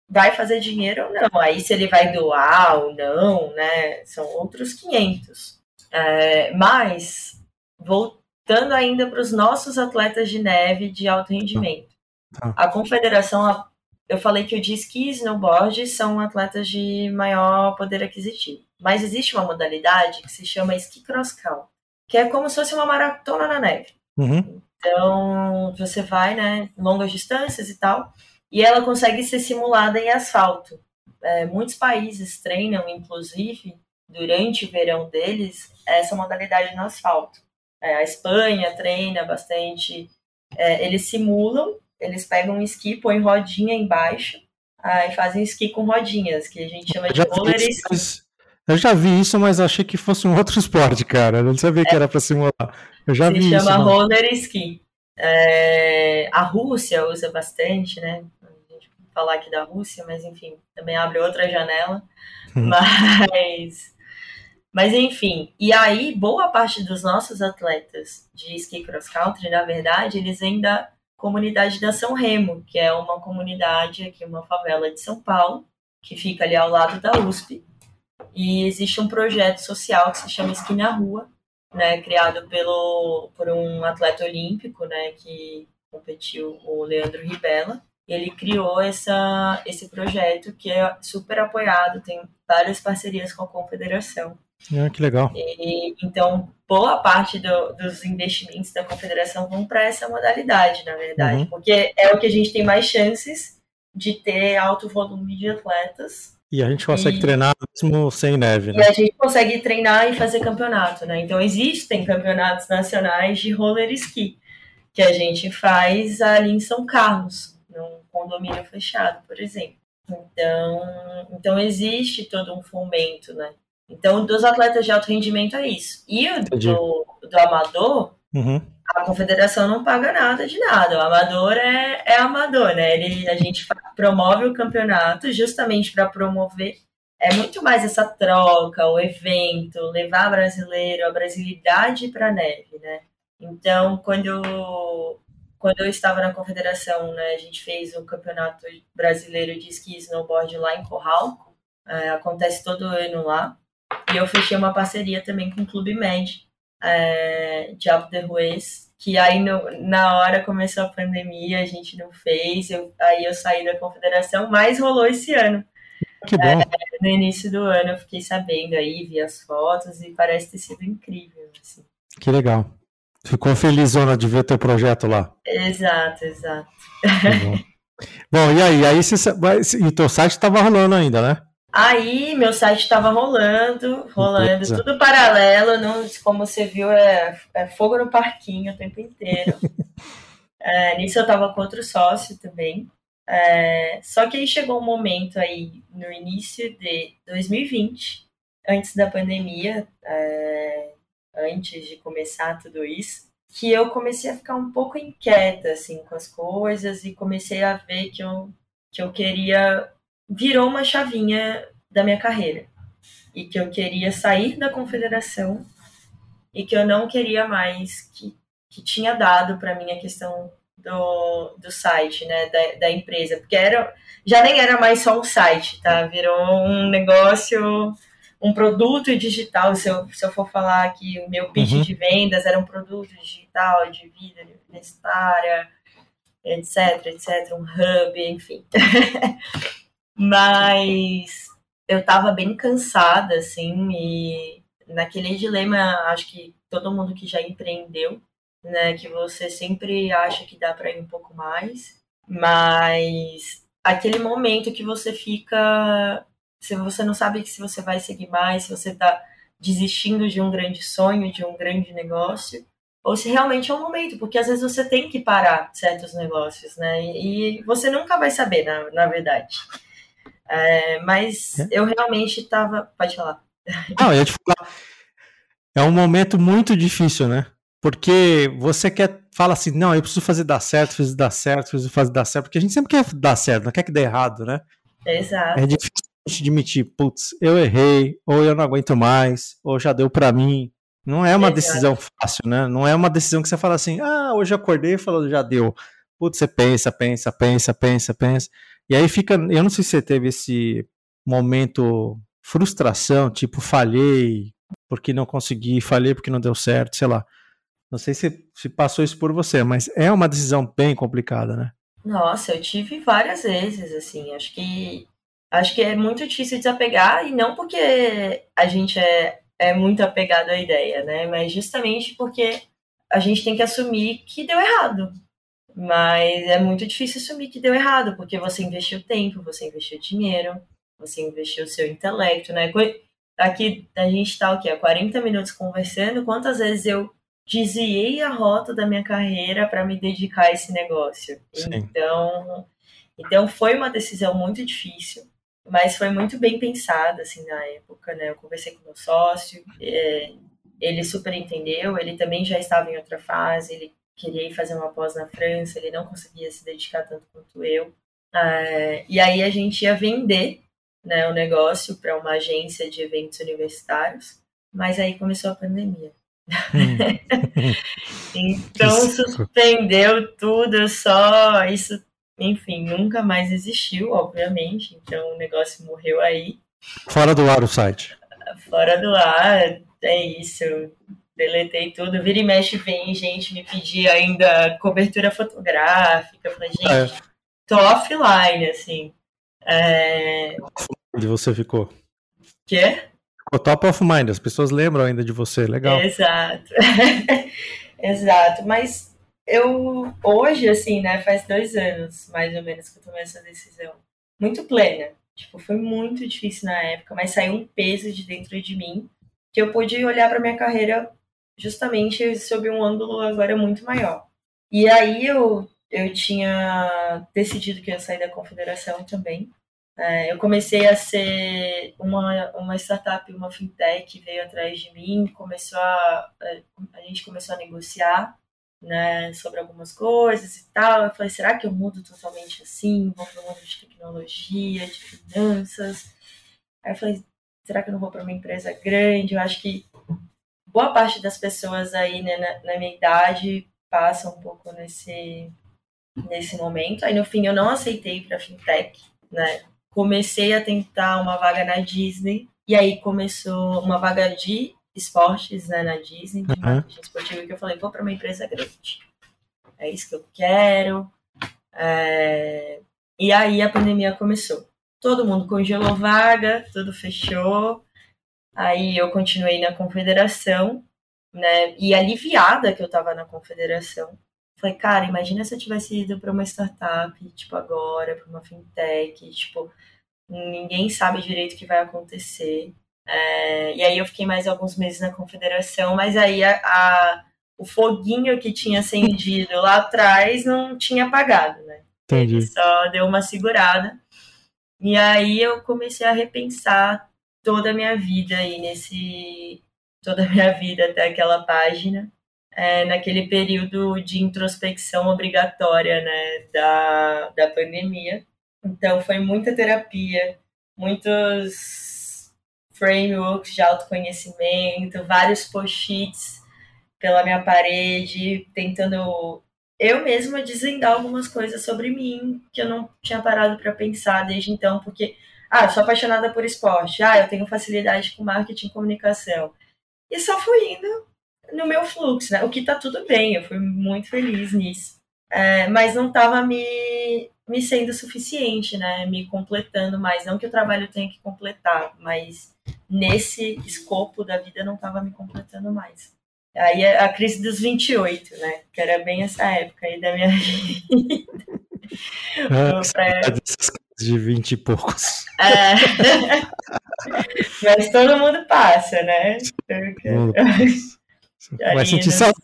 vai fazer dinheiro ou não. Aí se ele vai doar ou não, né? São outros 500. É, mas, voltando ainda para os nossos atletas de neve de alto rendimento. Tá. A confederação, eu falei que o de esqui e snowboard são atletas de maior poder aquisitivo. Mas existe uma modalidade que se chama esqui cross country, que é como se fosse uma maratona na neve. Uhum. Então, você vai, né, longas distâncias e tal, e ela consegue ser simulada em asfalto. É, muitos países treinam, inclusive, durante o verão deles, essa modalidade no asfalto. É, a Espanha treina bastante. É, eles simulam eles pegam um esqui, põem rodinha embaixo, aí fazem esqui com rodinhas, que a gente chama de roller ski. Eu já vi isso, mas achei que fosse um outro <laughs> esporte, cara. Eu não sabia é. que era para simular. Eu já Se vi isso. chama roller ski. É, a Rússia usa bastante, né? A gente falar aqui da Rússia, mas enfim, também abre outra janela. Hum. Mas, mas enfim, e aí boa parte dos nossos atletas de ski cross country, na verdade, eles ainda comunidade da São Remo, que é uma comunidade aqui, uma favela de São Paulo, que fica ali ao lado da USP. E existe um projeto social que se chama Esquina Rua, né, criado pelo, por um atleta olímpico, né, que competiu, o Leandro Ribella. Ele criou essa, esse projeto que é super apoiado, tem várias parcerias com a confederação. Ah, que legal. E, então, boa parte do, dos investimentos da confederação vão para essa modalidade, na verdade, uhum. porque é o que a gente tem mais chances de ter alto volume de atletas. E a gente consegue e, treinar mesmo sem neve, né? E a gente consegue treinar e fazer campeonato, né? Então, existem campeonatos nacionais de roller ski. que a gente faz ali em São Carlos, num condomínio fechado, por exemplo. Então, então existe todo um fomento, né? Então, dos atletas de alto rendimento é isso. E o do, do amador, uhum. a confederação não paga nada de nada. O amador é, é amador, né? Ele, a gente promove o campeonato justamente para promover é muito mais essa troca, o evento, levar brasileiro, a brasilidade para a neve, né? Então, quando quando eu estava na confederação, né, a gente fez o campeonato brasileiro de esqui e snowboard lá em Corral, é, acontece todo ano lá, e eu fechei uma parceria também com o Clube Med é, de Alto de Ruiz, que aí no, na hora começou a pandemia, a gente não fez, eu, aí eu saí da confederação, mas rolou esse ano. Que bom. É, no início do ano eu fiquei sabendo aí, vi as fotos e parece ter sido incrível. Assim. Que legal. Ficou felizona de ver teu projeto lá. Exato, exato. Bom. bom. e aí? Aí você, e o teu site estava rolando ainda, né? Aí meu site estava rolando, rolando, tudo paralelo, não, como você viu, é, é fogo no parquinho o tempo inteiro. <laughs> é, nisso eu estava com outro sócio também. É, só que aí chegou um momento aí no início de 2020, antes da pandemia, é, antes de começar tudo isso, que eu comecei a ficar um pouco inquieta assim com as coisas e comecei a ver que eu que eu queria virou uma chavinha da minha carreira e que eu queria sair da confederação e que eu não queria mais que que tinha dado para mim a questão do, do site, né, da, da empresa, porque era, já nem era mais só um site, tá? Virou um negócio, um produto digital. Se eu, se eu for falar que o meu pitch uhum. de vendas era um produto digital, de vida universitária, etc, etc, um hub, enfim. <laughs> Mas eu estava bem cansada, assim, e naquele dilema, acho que todo mundo que já empreendeu né? Que você sempre acha que dá para ir um pouco mais, mas aquele momento que você fica, se você não sabe se você vai seguir mais, se você está desistindo de um grande sonho, de um grande negócio, ou se realmente é um momento, porque às vezes você tem que parar certos negócios, né? E, e você nunca vai saber, na, na verdade. É, mas é. eu realmente estava. Pode falar. Não, eu ia te falar. É um momento muito difícil, né? Porque você quer, fala assim, não, eu preciso fazer dar certo, preciso dar certo, preciso fazer dar certo, porque a gente sempre quer dar certo, não quer que dê errado, né? Exato. É difícil admitir, putz, eu errei, ou eu não aguento mais, ou já deu para mim. Não é uma Exato. decisão fácil, né? Não é uma decisão que você fala assim, ah, hoje eu acordei e falou, já deu. Putz, você pensa, pensa, pensa, pensa, pensa. E aí fica, eu não sei se você teve esse momento frustração, tipo, falhei porque não consegui, falhei porque não deu certo, sei lá. Não sei se, se passou isso por você, mas é uma decisão bem complicada, né? Nossa, eu tive várias vezes, assim, acho que acho que é muito difícil desapegar, e não porque a gente é, é muito apegado à ideia, né? Mas justamente porque a gente tem que assumir que deu errado. Mas é muito difícil assumir que deu errado, porque você investiu tempo, você investiu dinheiro, você investiu seu intelecto, né? Aqui a gente tá o quê? Há 40 minutos conversando, quantas vezes eu desviei a rota da minha carreira para me dedicar a esse negócio. Sim. Então, então foi uma decisão muito difícil, mas foi muito bem pensada assim na época, né? Eu conversei com meu sócio, é, ele super entendeu, ele também já estava em outra fase, ele queria ir fazer uma pós na França, ele não conseguia se dedicar tanto quanto eu. É, e aí a gente ia vender né, o negócio para uma agência de eventos universitários, mas aí começou a pandemia. Hum. <laughs> <laughs> então suspendeu tudo, só isso, enfim, nunca mais existiu, obviamente. Então o negócio morreu aí. Fora do ar o site. Fora do ar, é isso. Deletei tudo. Vira e mexe, vem gente me pedir ainda cobertura fotográfica. Falei, gente, é. tô offline, assim. É... Onde você ficou? Quê? O top of mind, as pessoas lembram ainda de você, legal. Exato. <laughs> Exato, mas eu hoje, assim, né, faz dois anos, mais ou menos, que eu tomei essa decisão. Muito plena. Tipo, foi muito difícil na época, mas saiu um peso de dentro de mim que eu pude olhar para minha carreira justamente sob um ângulo agora muito maior. E aí eu, eu tinha decidido que ia sair da confederação também. É, eu comecei a ser uma, uma startup, uma fintech veio atrás de mim, começou a, a gente começou a negociar né, sobre algumas coisas e tal. Eu falei, será que eu mudo totalmente assim? Vou para o mundo de tecnologia, de finanças? Aí eu falei, será que eu não vou para uma empresa grande? Eu acho que boa parte das pessoas aí né, na, na minha idade passa um pouco nesse, nesse momento. Aí no fim eu não aceitei para fintech, né? Comecei a tentar uma vaga na Disney e aí começou uma vaga de esportes né, na Disney, de uhum. esportiva, que eu falei, vou para uma empresa grande. É isso que eu quero. É... E aí a pandemia começou. Todo mundo congelou vaga, tudo fechou. Aí eu continuei na confederação, né? E aliviada que eu estava na confederação. Falei, cara, imagina se eu tivesse ido para uma startup, tipo agora, para uma fintech, tipo, ninguém sabe direito o que vai acontecer. É, e aí eu fiquei mais alguns meses na confederação, mas aí a, a, o foguinho que tinha acendido lá atrás não tinha apagado, né? Entendi. Ele só deu uma segurada. E aí eu comecei a repensar toda a minha vida aí nesse toda a minha vida até aquela página. É, naquele período de introspecção obrigatória né da, da pandemia. Então foi muita terapia muitos frameworks de autoconhecimento vários post-its pela minha parede tentando eu mesma desvendar algumas coisas sobre mim que eu não tinha parado para pensar desde então porque ah, sou apaixonada por esporte. Ah, eu tenho facilidade com marketing e comunicação. E só fui indo no meu fluxo, né? O que tá tudo bem, eu fui muito feliz nisso. É, mas não estava me, me sendo suficiente, né? Me completando mais. Não que o trabalho tenha que completar, mas nesse escopo da vida não estava me completando mais. Aí a crise dos 28, né? Que era bem essa época aí da minha <laughs> vida. Ah, pra de vinte e poucos. É. <laughs> Mas todo mundo passa, né? Vai <laughs> sentir saudade.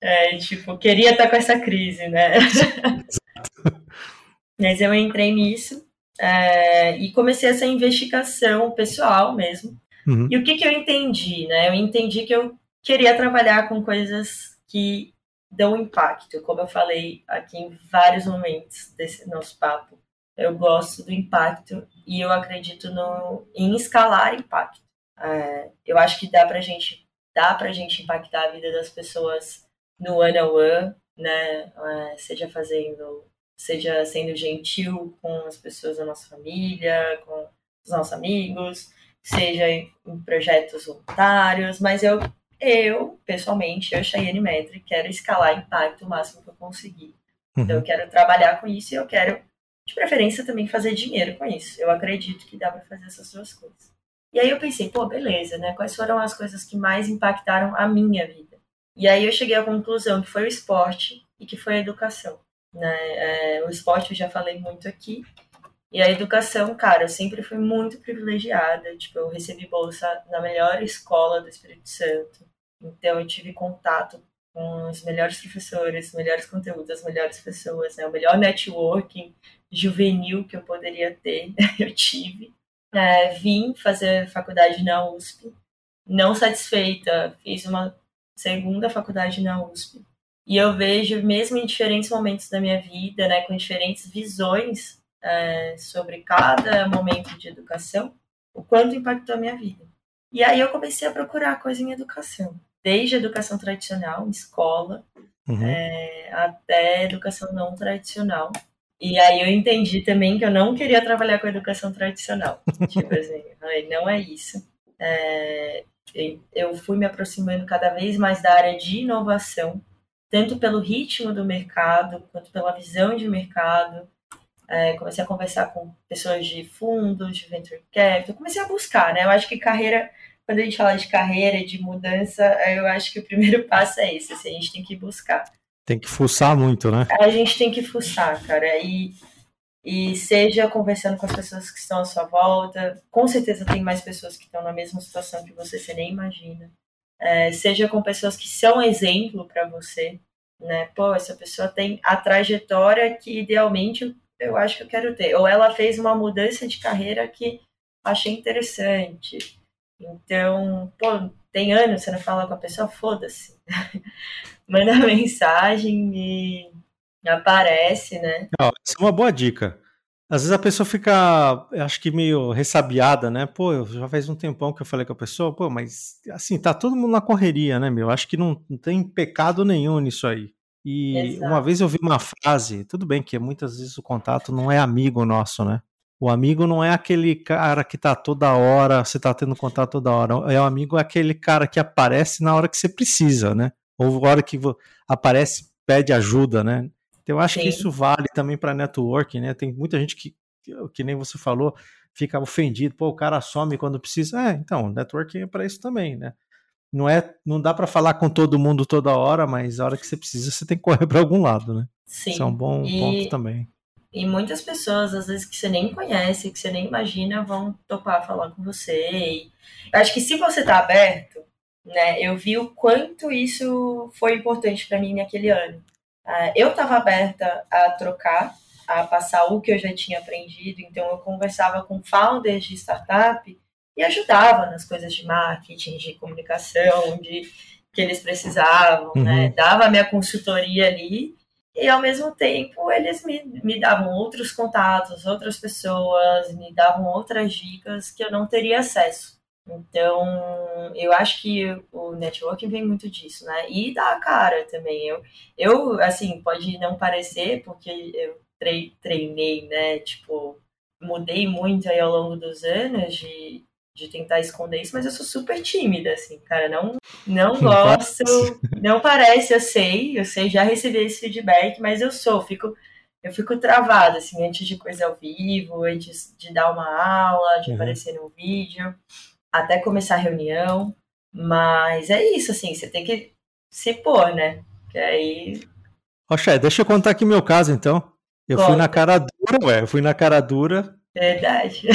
É, tipo, queria estar com essa crise, né? <laughs> Mas eu entrei nisso é, e comecei essa investigação pessoal mesmo. Uhum. E o que, que eu entendi, né? Eu entendi que eu queria trabalhar com coisas que dão impacto, como eu falei aqui em vários momentos desse nosso papo. Eu gosto do impacto e eu acredito no, em escalar impacto. É, eu acho que dá pra gente dá pra gente impactar a vida das pessoas no one on one, né? É, seja fazendo, seja sendo gentil com as pessoas da nossa família, com os nossos amigos, seja em projetos voluntários, mas eu eu, pessoalmente, eu, Cheyenne Metri, quero escalar impacto o máximo que eu conseguir. Uhum. Então, eu quero trabalhar com isso e eu quero, de preferência, também fazer dinheiro com isso. Eu acredito que dá para fazer essas duas coisas. E aí eu pensei, pô, beleza, né? Quais foram as coisas que mais impactaram a minha vida? E aí eu cheguei à conclusão que foi o esporte e que foi a educação. Né? É, o esporte eu já falei muito aqui. E a educação, cara, eu sempre fui muito privilegiada. Tipo, eu recebi bolsa na melhor escola do Espírito Santo. Então eu tive contato com os melhores professores, os melhores conteúdos, as melhores pessoas, né? O melhor networking juvenil que eu poderia ter, <laughs> eu tive. É, vim fazer faculdade na USP. Não satisfeita, fiz uma segunda faculdade na USP. E eu vejo, mesmo em diferentes momentos da minha vida, né, com diferentes visões é, sobre cada momento de educação, o quanto impactou a minha vida. E aí eu comecei a procurar coisa em educação desde educação tradicional, escola, uhum. é, até educação não tradicional. E aí eu entendi também que eu não queria trabalhar com educação tradicional. <laughs> tipo assim, não é isso. É, eu fui me aproximando cada vez mais da área de inovação, tanto pelo ritmo do mercado, quanto pela visão de mercado. É, comecei a conversar com pessoas de fundos, de venture capital, comecei a buscar, né? Eu acho que carreira quando a gente fala de carreira, de mudança, eu acho que o primeiro <laughs> passo é esse, assim, a gente tem que buscar. Tem que fuçar muito, né? A gente tem que fuçar, cara, e, e seja conversando com as pessoas que estão à sua volta, com certeza tem mais pessoas que estão na mesma situação que você, você nem imagina. É, seja com pessoas que são exemplo para você, né? Pô, essa pessoa tem a trajetória que idealmente eu acho que eu quero ter. Ou ela fez uma mudança de carreira que achei interessante. Então, pô, tem anos você não fala com a pessoa, foda-se. <laughs> Manda <laughs> mensagem e aparece, né? Não, essa é uma boa dica. Às vezes a pessoa fica, acho que meio ressabiada, né? Pô, já faz um tempão que eu falei com a pessoa, pô, mas assim, tá todo mundo na correria, né, meu? Acho que não, não tem pecado nenhum nisso aí. E Exato. uma vez eu vi uma frase, tudo bem que muitas vezes o contato não é amigo nosso, né? O amigo não é aquele cara que tá toda hora, você tá tendo contato toda hora. É o amigo é aquele cara que aparece na hora que você precisa, né? Ou na hora que aparece, pede ajuda, né? Então, eu acho Sim. que isso vale também para networking, né? Tem muita gente que, que nem você falou, fica ofendido, pô, o cara some quando precisa. É, então, networking é para isso também, né? Não é, não dá para falar com todo mundo toda hora, mas a hora que você precisa, você tem que correr para algum lado, né? Sim. Isso é um bom e, ponto também. E muitas pessoas, às vezes que você nem conhece, que você nem imagina, vão topar falar com você. E eu acho que se você tá aberto, né, eu vi o quanto isso foi importante para mim naquele ano. Uh, eu estava aberta a trocar, a passar o que eu já tinha aprendido, então eu conversava com founders de startup e ajudava nas coisas de marketing, de comunicação, de que eles precisavam, né? uhum. né? Dava a minha consultoria ali e ao mesmo tempo eles me, me davam outros contatos, outras pessoas, me davam outras dicas que eu não teria acesso. Então, eu acho que o networking vem muito disso, né? E da cara também. Eu, eu assim, pode não parecer, porque eu treinei, né? Tipo, mudei muito aí ao longo dos anos de, de tentar esconder isso, mas eu sou super tímida, assim, cara. Não, não gosto, não parece, eu sei, eu sei, já recebi esse feedback, mas eu sou, fico. Eu fico travada, assim, antes de coisa ao vivo, antes de dar uma aula, de uhum. aparecer no vídeo até começar a reunião. Mas é isso, assim, você tem que se pôr, né? Que aí. Oxé, deixa eu contar aqui meu caso, então. Eu Conta. fui na cara dura, ué. Eu fui na cara dura. Verdade.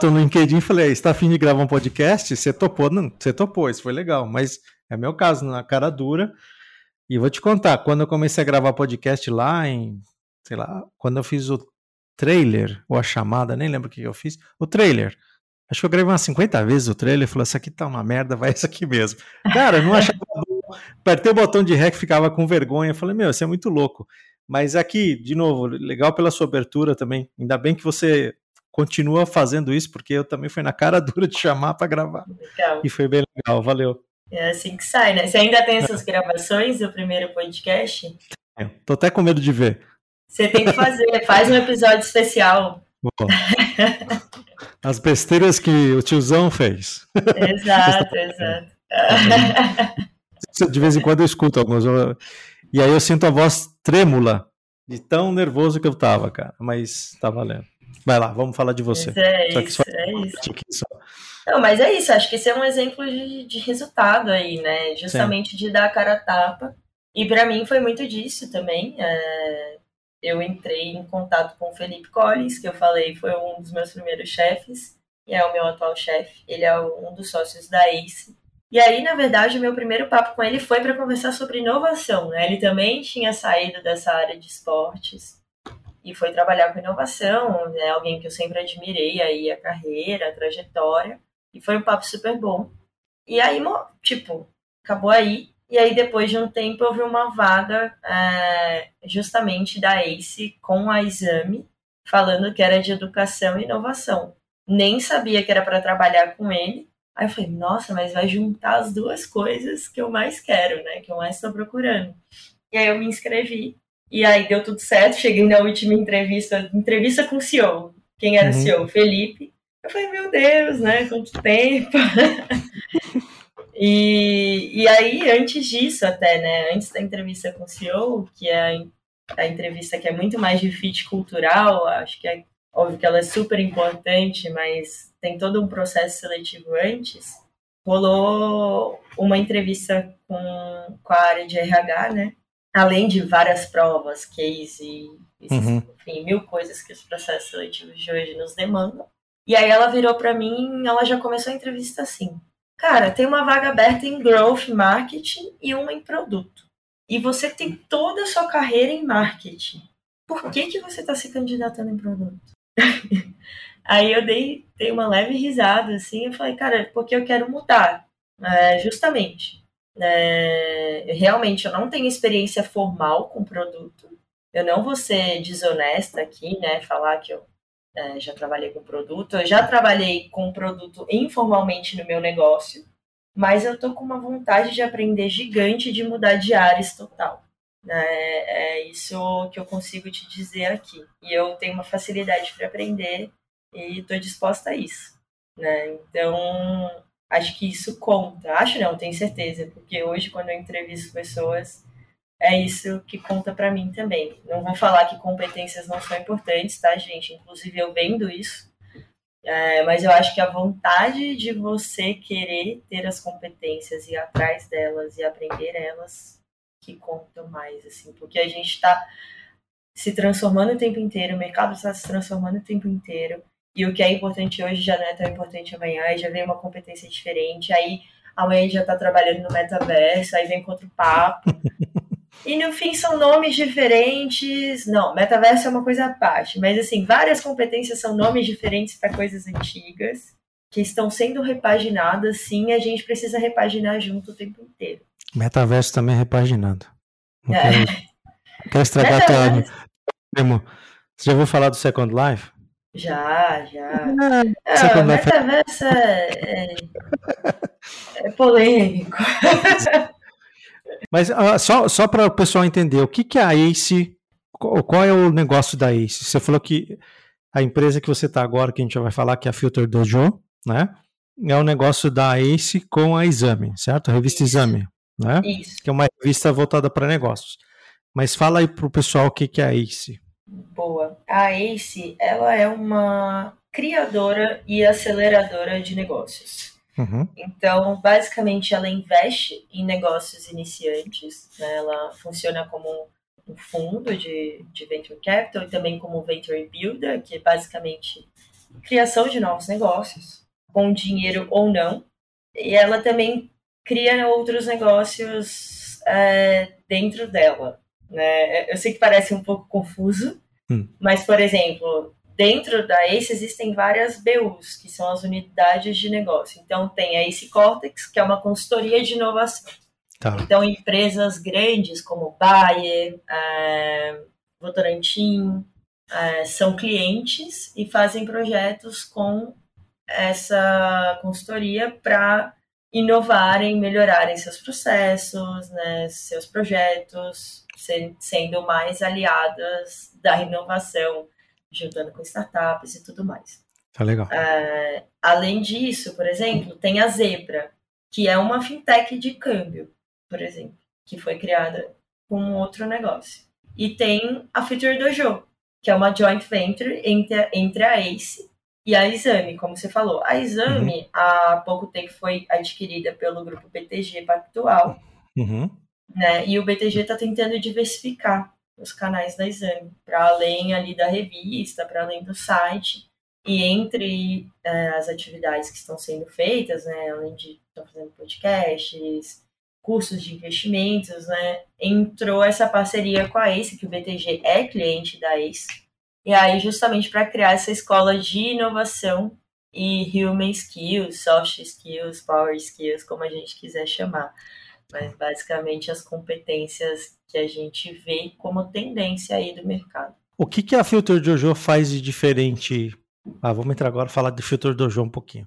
Tô no LinkedIn falei, está afim de gravar um podcast? Você topou? Não, você topou, isso foi legal. Mas é meu caso, na cara dura. E vou te contar, quando eu comecei a gravar podcast lá em, sei lá, quando eu fiz o trailer, ou a chamada, nem lembro o que eu fiz, o trailer. Acho que eu gravei umas 50 vezes o trailer falei, isso aqui tá uma merda, vai isso aqui mesmo. Cara, eu não achava bom. Apertei o botão de rec, ficava com vergonha. Falei, meu, isso é muito louco. Mas aqui, de novo, legal pela sua abertura também. Ainda bem que você continua fazendo isso, porque eu também fui na cara <laughs> dura de chamar para gravar. Legal. E foi bem legal, valeu. É assim que sai, né? Você ainda tem essas gravações do primeiro podcast? É, tô até com medo de ver. Você tem que fazer, faz um episódio especial. As besteiras que o tiozão fez. Exato, <laughs> exato. De vez em quando eu escuto algumas. E aí eu sinto a voz trêmula de tão nervoso que eu tava, cara. Mas tá valendo. Vai lá, vamos falar de você. é só isso, é isso. Não, mas é isso, acho que esse é um exemplo de, de resultado aí, né? Justamente Sim. de dar a cara a tapa. E para mim foi muito disso também. É eu entrei em contato com o Felipe Collins, que eu falei foi um dos meus primeiros chefes, e é o meu atual chefe. Ele é um dos sócios da ACE. E aí, na verdade, o meu primeiro papo com ele foi para conversar sobre inovação. Né? Ele também tinha saído dessa área de esportes e foi trabalhar com inovação, né? alguém que eu sempre admirei aí a carreira, a trajetória. E foi um papo super bom. E aí, tipo, acabou aí. E aí, depois de um tempo, eu vi uma vaga é, justamente da ACE com a Exame, falando que era de educação e inovação. Nem sabia que era para trabalhar com ele. Aí eu falei, nossa, mas vai juntar as duas coisas que eu mais quero, né? Que eu mais estou procurando. E aí eu me inscrevi. E aí deu tudo certo. Cheguei na última entrevista, entrevista com o CEO. Quem era uhum. o CEO? Felipe. Eu falei, meu Deus, né? Quanto tempo. <laughs> E, e aí, antes disso, até, né, antes da entrevista com o CEO, que é a, a entrevista que é muito mais de fit cultural, acho que é óbvio que ela é super importante, mas tem todo um processo seletivo antes. Rolou uma entrevista com, com a área de RH, né? Além de várias provas, case, uhum. enfim, mil coisas que os processos seletivos de hoje nos demandam. E aí ela virou para mim, ela já começou a entrevista assim: Cara, tem uma vaga aberta em growth marketing e uma em produto. e você tem toda a sua carreira em marketing. Por que, que você está se candidatando em produto? <laughs> Aí eu dei, dei uma leve risada, assim, eu falei, cara, porque eu quero mudar, é, justamente. É, realmente, eu não tenho experiência formal com produto, eu não vou ser desonesta aqui, né, falar que eu é, já trabalhei com produto, eu já trabalhei com produto informalmente no meu negócio, mas eu tô com uma vontade de aprender gigante de mudar de áreas total. É, é isso que eu consigo te dizer aqui. E eu tenho uma facilidade para aprender e estou disposta a isso. Né? Então, acho que isso conta. Acho não, tenho certeza, porque hoje, quando eu entrevisto pessoas, é isso que conta para mim também. Não vou falar que competências não são importantes, tá, gente? Inclusive, eu vendo isso. É, mas eu acho que a vontade de você querer ter as competências e ir atrás delas e aprender elas que contam mais, assim, porque a gente está se transformando o tempo inteiro, o mercado está se transformando o tempo inteiro, e o que é importante hoje já não é tão importante amanhã, aí já vem uma competência diferente, aí amanhã já está trabalhando no metaverso, aí vem com outro papo. <laughs> E no fim são nomes diferentes. Não, metaverso é uma coisa à parte, mas assim, várias competências são nomes diferentes para coisas antigas que estão sendo repaginadas, sim, a gente precisa repaginar junto o tempo inteiro. Metaverso também é repaginado. Não é. quero, quero estragar Metaverso. teu Você já ouviu falar do Second Life? Já, já. Ah, ah, metaverso é, é, é polêmico. Mas uh, só, só para o pessoal entender, o que, que é a ACE, qual, qual, é o negócio da ACE? Você falou que a empresa que você está agora, que a gente já vai falar, que é a Filter Dojo, né? É o um negócio da ACE com a Exame, certo? A revista Isso. Exame, né? Isso. Que é uma revista voltada para negócios. Mas fala aí para o pessoal o que, que é a ACE. Boa. A ACE, ela é uma criadora e aceleradora de negócios. Uhum. Então, basicamente, ela investe em negócios iniciantes, né? ela funciona como um fundo de, de venture capital e também como venture builder, que é basicamente criação de novos negócios, com dinheiro ou não. E ela também cria outros negócios é, dentro dela. Né? Eu sei que parece um pouco confuso, hum. mas, por exemplo, dentro da ACE existem várias BUs, que são as unidades de negócio. Então, tem a ACE Cortex, que é uma consultoria de inovação. Tá. Então, empresas grandes como Bayer, é, Votorantim, é, são clientes e fazem projetos com essa consultoria para inovarem, melhorarem seus processos, né, seus projetos, sendo mais aliadas da inovação juntando com startups e tudo mais. Tá legal. É, além disso, por exemplo, tem a Zebra, que é uma fintech de câmbio, por exemplo, que foi criada com outro negócio. E tem a Future Dojo, que é uma joint venture entre, entre a ACE e a Exame, como você falou. A Exame, uhum. há pouco tempo, foi adquirida pelo grupo BTG Pactual, uhum. né? E o BTG está tentando diversificar os canais da Exame, para além ali da revista, para além do site. E entre é, as atividades que estão sendo feitas, né, além de estar fazendo podcasts, cursos de investimentos, né, entrou essa parceria com a ACE, que o BTG é cliente da ACE, e aí justamente para criar essa escola de inovação e human skills, soft skills, power skills, como a gente quiser chamar mas basicamente as competências que a gente vê como tendência aí do mercado. O que, que a Filter Dojo faz de diferente? Ah, vamos entrar agora e falar de Filter Dojo um pouquinho.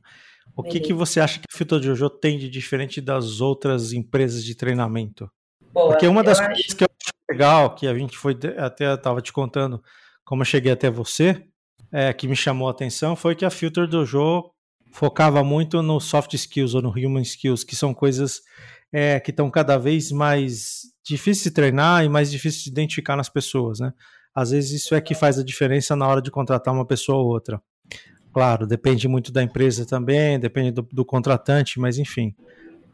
O que, que você acha que a Filter Dojo tem de diferente das outras empresas de treinamento? Boa, Porque uma das coisas acho... que eu acho legal, que a gente foi até estava te contando como eu cheguei até você, é, que me chamou a atenção, foi que a Filter Dojo focava muito no soft skills ou no human skills, que são coisas é, que estão cada vez mais difíceis de treinar e mais difíceis de identificar nas pessoas, né? Às vezes isso é que faz a diferença na hora de contratar uma pessoa ou outra. Claro, depende muito da empresa também, depende do, do contratante, mas enfim.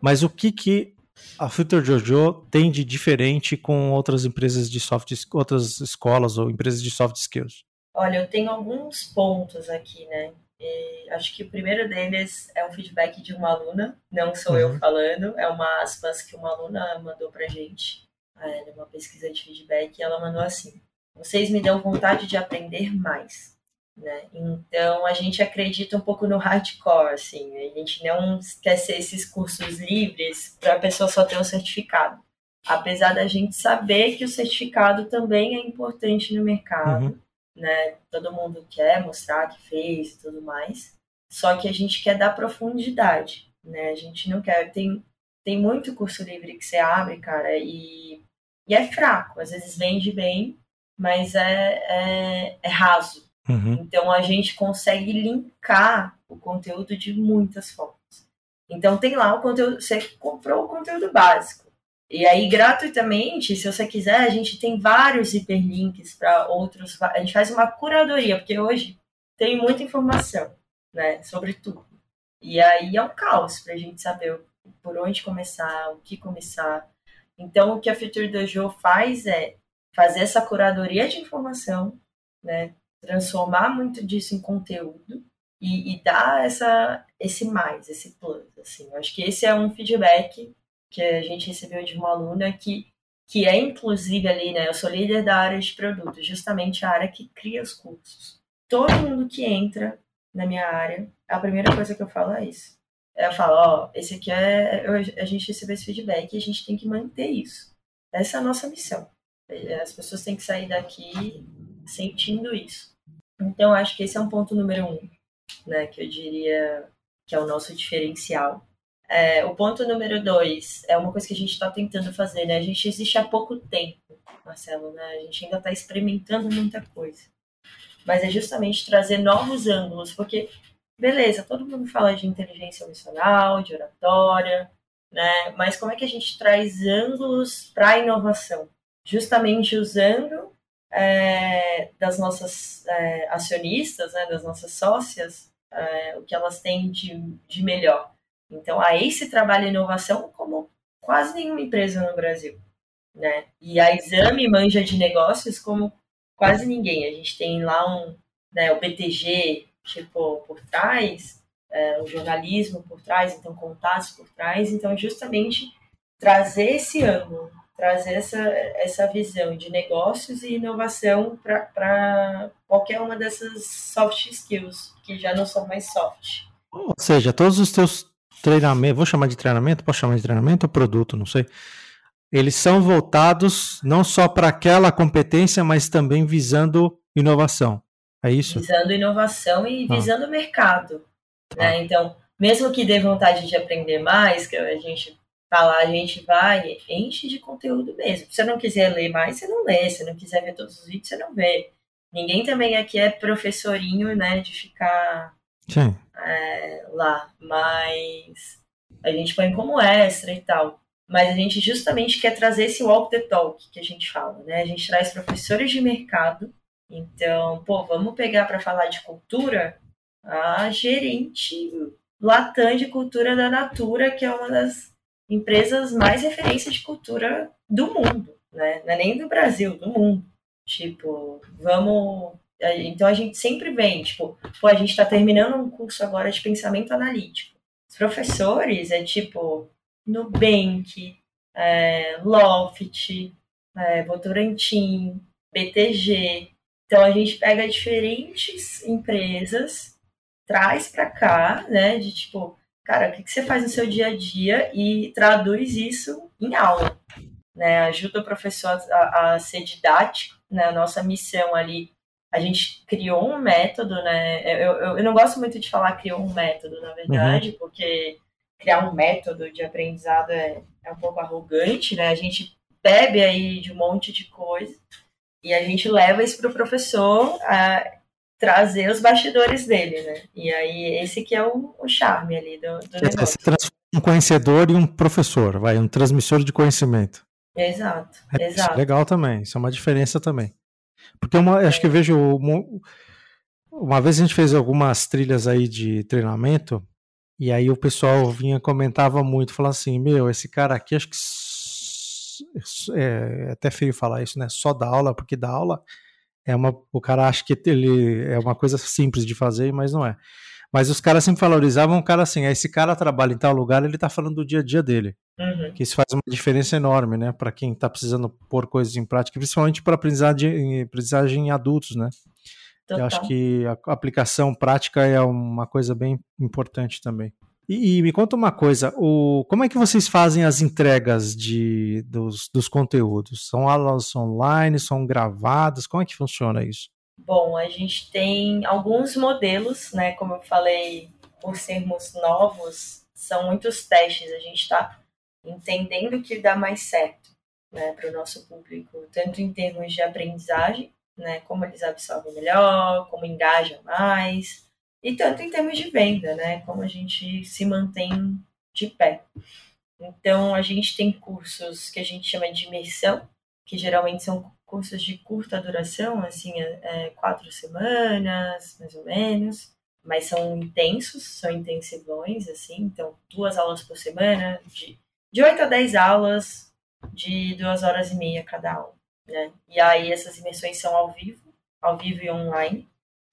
Mas o que que a Filter Jojo tem de diferente com outras empresas de soft, outras escolas ou empresas de soft skills? Olha, eu tenho alguns pontos aqui, né? E acho que o primeiro deles é um feedback de uma aluna, não sou uhum. eu falando, é uma aspas que uma aluna mandou pra gente é, numa pesquisa de feedback, e ela mandou assim: vocês me dão vontade de aprender mais. Né? Então a gente acredita um pouco no hardcore, assim, a gente não quer ser esses cursos livres para a pessoa só ter um certificado. Apesar da gente saber que o certificado também é importante no mercado, uhum. né? Todo mundo quer mostrar que fez e tudo mais. Só que a gente quer dar profundidade, né? A gente não quer. Tem, tem muito curso livre que você abre, cara, e, e é fraco. Às vezes vende bem, mas é, é, é raso. Uhum. Então a gente consegue linkar o conteúdo de muitas formas. Então tem lá o conteúdo, você comprou o conteúdo básico. E aí, gratuitamente, se você quiser, a gente tem vários hiperlinks para outros. A gente faz uma curadoria, porque hoje tem muita informação, né, sobre tudo. E aí é um caos para a gente saber por onde começar, o que começar. Então, o que a Future Dojo faz é fazer essa curadoria de informação, né? Transformar muito disso em conteúdo e, e dar essa, esse mais, esse plus, assim. Eu acho que esse é um feedback que a gente recebeu de uma aluna que, que é inclusive ali, né? Eu sou líder da área de produtos, justamente a área que cria os cursos. Todo mundo que entra na minha área, a primeira coisa que eu falo é isso. Eu falo, ó, esse aqui é. a gente recebeu esse feedback e a gente tem que manter isso. Essa é a nossa missão. As pessoas têm que sair daqui sentindo isso. Então, acho que esse é um ponto número um, né? Que eu diria que é o nosso diferencial. É, o ponto número dois é uma coisa que a gente está tentando fazer, né? A gente existe há pouco tempo, Marcelo, né? A gente ainda está experimentando muita coisa. Mas é justamente trazer novos ângulos, porque, beleza, todo mundo fala de inteligência emocional, de oratória, né? Mas como é que a gente traz ângulos para a inovação? justamente usando é, das nossas é, acionistas, né, das nossas sócias, é, o que elas têm de, de melhor. Então, a ACE trabalha inovação como quase nenhuma empresa no Brasil. Né? E a Exame manja de negócios como quase ninguém. A gente tem lá um, né, o BTG, tipo, por trás, é, o jornalismo por trás, então contatos por trás. Então, justamente trazer esse ângulo trazer essa, essa visão de negócios e inovação para qualquer uma dessas soft skills, que já não são mais soft. Ou seja, todos os teus treinamentos, vou chamar de treinamento, posso chamar de treinamento ou produto, não sei. Eles são voltados não só para aquela competência, mas também visando inovação. É isso? Visando inovação e ah. visando o mercado. Né? Ah. Então, mesmo que dê vontade de aprender mais, que a gente tá lá, a gente vai, enche de conteúdo mesmo. Se você não quiser ler mais, você não lê. Se não quiser ver todos os vídeos, você não vê. Ninguém também aqui é professorinho, né, de ficar é, lá. Mas a gente põe como extra e tal. Mas a gente justamente quer trazer esse walk the talk que a gente fala, né? A gente traz professores de mercado. Então, pô, vamos pegar para falar de cultura a gerente Latam de cultura da Natura, que é uma das empresas mais referência de cultura do mundo, né? Não é nem do Brasil, do mundo. Tipo, vamos. Então a gente sempre vem, tipo, pô, a gente está terminando um curso agora de pensamento analítico. Os professores é tipo Nubank, é, Loft, é, Votorantim, BTG. Então a gente pega diferentes empresas, traz para cá, né? De tipo, cara, o que, que você faz no seu dia a dia e traduz isso em aula. Né? Ajuda o professor a, a ser didático. Né? A nossa missão ali, a gente criou um método, né? Eu, eu, eu não gosto muito de falar criou um método, na verdade, uhum. porque criar um método de aprendizado é, é um pouco arrogante, né? A gente bebe aí de um monte de coisa e a gente leva isso para o professor a, trazer os bastidores dele, né? E aí esse que é o, o charme ali do, do negócio. Você transforma um conhecedor e um professor, vai, um transmissor de conhecimento. Exato, é, exato. É legal também, isso é uma diferença também. Porque uma, acho que eu vejo uma, uma vez a gente fez algumas trilhas aí de treinamento e aí o pessoal vinha comentava muito, falava assim, meu, esse cara aqui acho que é, é até feio falar isso, né? Só dá aula porque dá aula é uma, o cara acha que ele é uma coisa simples de fazer, mas não é. Mas os caras sempre valorizavam o cara assim, esse cara trabalha em tal lugar, ele tá falando do dia a dia dele. Uhum. Que isso faz uma diferença enorme, né? Para quem tá precisando pôr coisas em prática, principalmente para aprendizagem, aprendizagem em adultos, né? Total. Eu acho que a aplicação prática é uma coisa bem importante também. E, e, me conta uma coisa, o, como é que vocês fazem as entregas de, dos, dos conteúdos? São aulas online, são gravadas? Como é que funciona isso? Bom, a gente tem alguns modelos, né? Como eu falei, por sermos novos, são muitos testes. A gente está entendendo o que dá mais certo né, para o nosso público, tanto em termos de aprendizagem, né, como eles absorvem melhor, como engajam mais, e tanto em termos de venda, né, como a gente se mantém de pé. Então, a gente tem cursos que a gente chama de imersão, que geralmente são cursos de curta duração, assim, é, é, quatro semanas, mais ou menos, mas são intensos, são intensivões, assim, então duas aulas por semana, de, de 8 a 10 aulas, de duas horas e meia cada aula, né? E aí essas imersões são ao vivo, ao vivo e online.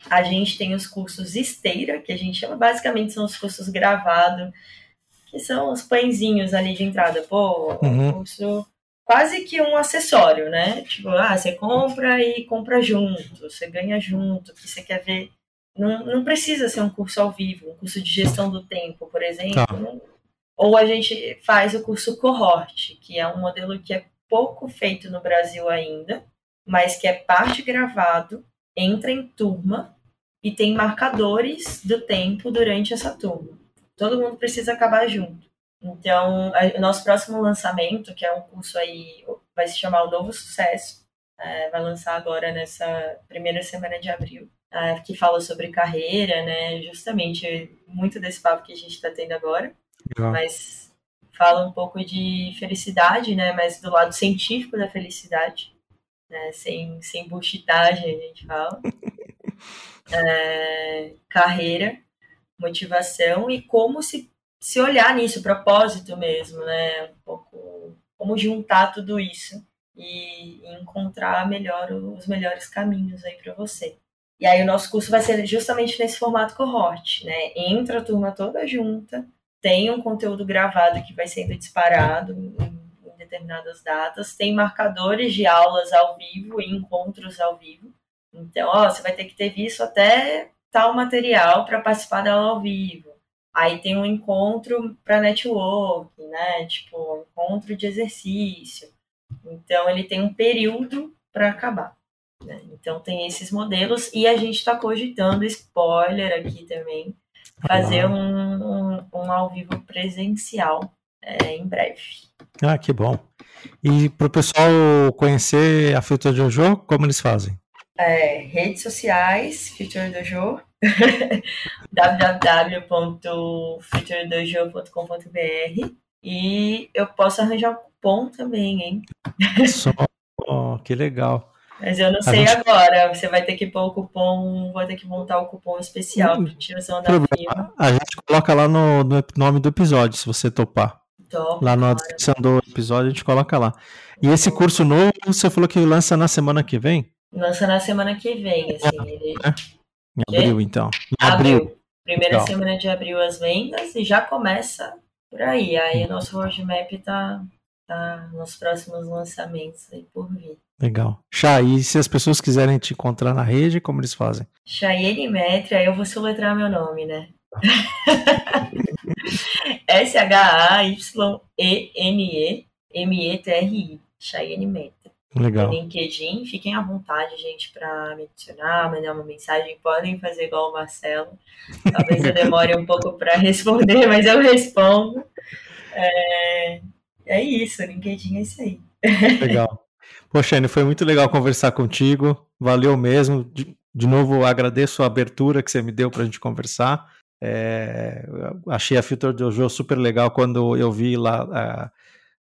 A gente tem os cursos esteira, que a gente chama, basicamente são os cursos gravados, que são os pãezinhos ali de entrada. Pô, uhum. curso quase que um acessório, né? Tipo, ah, você compra e compra junto, você ganha junto, que você quer ver. Não, não precisa ser um curso ao vivo, um curso de gestão do tempo, por exemplo. Tá. Ou a gente faz o curso cohort, que é um modelo que é pouco feito no Brasil ainda, mas que é parte gravado, entra em turma e tem marcadores do tempo durante essa turma. Todo mundo precisa acabar junto. Então, o nosso próximo lançamento, que é um curso aí, vai se chamar O Novo Sucesso, é, vai lançar agora nessa primeira semana de abril, é, que fala sobre carreira, né? Justamente muito desse papo que a gente está tendo agora, Legal. mas fala um pouco de felicidade, né? Mas do lado científico da felicidade, né? Sem, sem bullshitagem, a gente fala. <laughs> É, carreira, motivação e como se se olhar nisso, propósito mesmo, né? Um pouco como juntar tudo isso e, encontrar melhor os melhores caminhos aí para você. E aí o nosso curso vai ser justamente nesse formato cohort, né? Entra a turma toda junta, tem um conteúdo gravado que vai sendo disparado em determinadas datas, tem marcadores de aulas ao vivo e encontros ao vivo. Então, ó, você vai ter que ter visto até tal material para participar da aula ao vivo. Aí tem um encontro para network, né? Tipo, um encontro de exercício. Então ele tem um período para acabar. Né? Então tem esses modelos e a gente está cogitando spoiler aqui também, fazer um, um, um ao vivo presencial é, em breve. Ah, que bom. E para o pessoal conhecer a Future Dojo, como eles fazem? É, redes sociais, Future Dojo, <laughs> www.futuredojo.com.br e eu posso arranjar um cupom também, hein? <laughs> Só, oh, que legal. Mas eu não sei gente... agora, você vai ter que pôr o cupom, vou ter que montar o cupom especial para tiração da firma. A gente coloca lá no, no, nome do episódio, se você topar. Top, lá na descrição do episódio a gente coloca lá. E esse curso novo, você falou que lança na semana que vem? Lança na semana que vem, assim. Ele... É. Em abril, então. Em abril. abril. Primeira Legal. semana de abril as vendas e já começa por aí. Aí o nosso roadmap tá, tá nos próximos lançamentos aí por vir. Legal. Chay, e se as pessoas quiserem te encontrar na rede, como eles fazem? Metri, aí eu vou soletrar meu nome, né? <laughs> S-H-A-Y-E-N-E-M-E-T-R-I. Chayene Metri. Legal. LinkedIn, fiquem à vontade, gente, para me adicionar, mandar uma mensagem. Podem fazer igual o Marcelo. Talvez eu demore um pouco para responder, <laughs> mas eu respondo. É, é isso, LinkedIn é isso aí. Legal. Poxa, Anne, foi muito legal conversar contigo. Valeu mesmo. De, de novo, agradeço a abertura que você me deu para a gente conversar. É, achei a Filter Dojo super legal quando eu vi lá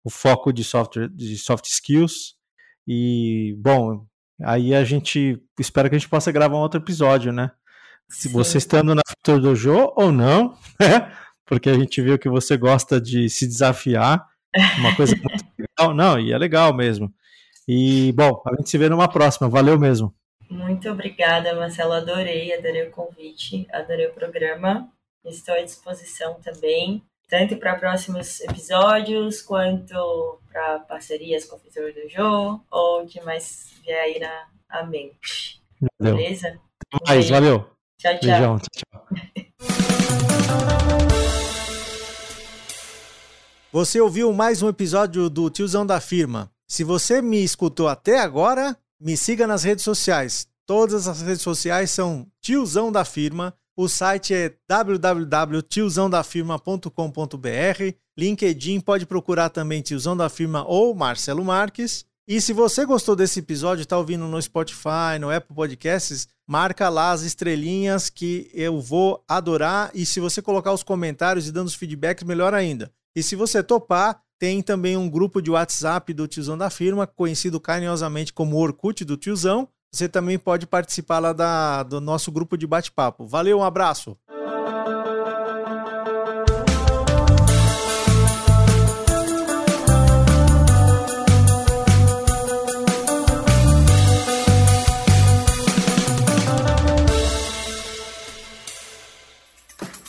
o foco de software de soft skills e, bom, aí a gente espera que a gente possa gravar um outro episódio, né? Se você estando na Future Dojo ou não, <laughs> né? Porque a gente viu que você gosta de se desafiar, uma coisa muito <laughs> legal. Não, e é legal mesmo. E, bom, a gente se vê numa próxima. Valeu mesmo. Muito obrigada, Marcelo. Adorei, adorei o convite, adorei o programa. Estou à disposição também, tanto para próximos episódios, quanto para parcerias com o Fitor do Jô, ou de mais vier aí na a mente. Valeu. Beleza? Mais, valeu. Tchau, tchau. Beijão, tchau, tchau. <laughs> Você ouviu mais um episódio do Tiozão da Firma. Se você me escutou até agora, me siga nas redes sociais. Todas as redes sociais são Tiozão da Firma. O site é www.tiozãodafirma.com.br. LinkedIn pode procurar também Tiozão da Firma ou Marcelo Marques. E se você gostou desse episódio, está ouvindo no Spotify, no Apple Podcasts, marca lá as estrelinhas que eu vou adorar. E se você colocar os comentários e dando os feedbacks, melhor ainda. E se você topar, tem também um grupo de WhatsApp do Tiozão da Firma, conhecido carinhosamente como Orkut do Tiozão. Você também pode participar lá da, do nosso grupo de bate-papo. Valeu, um abraço!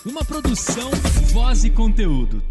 Uma produção, voz e conteúdo.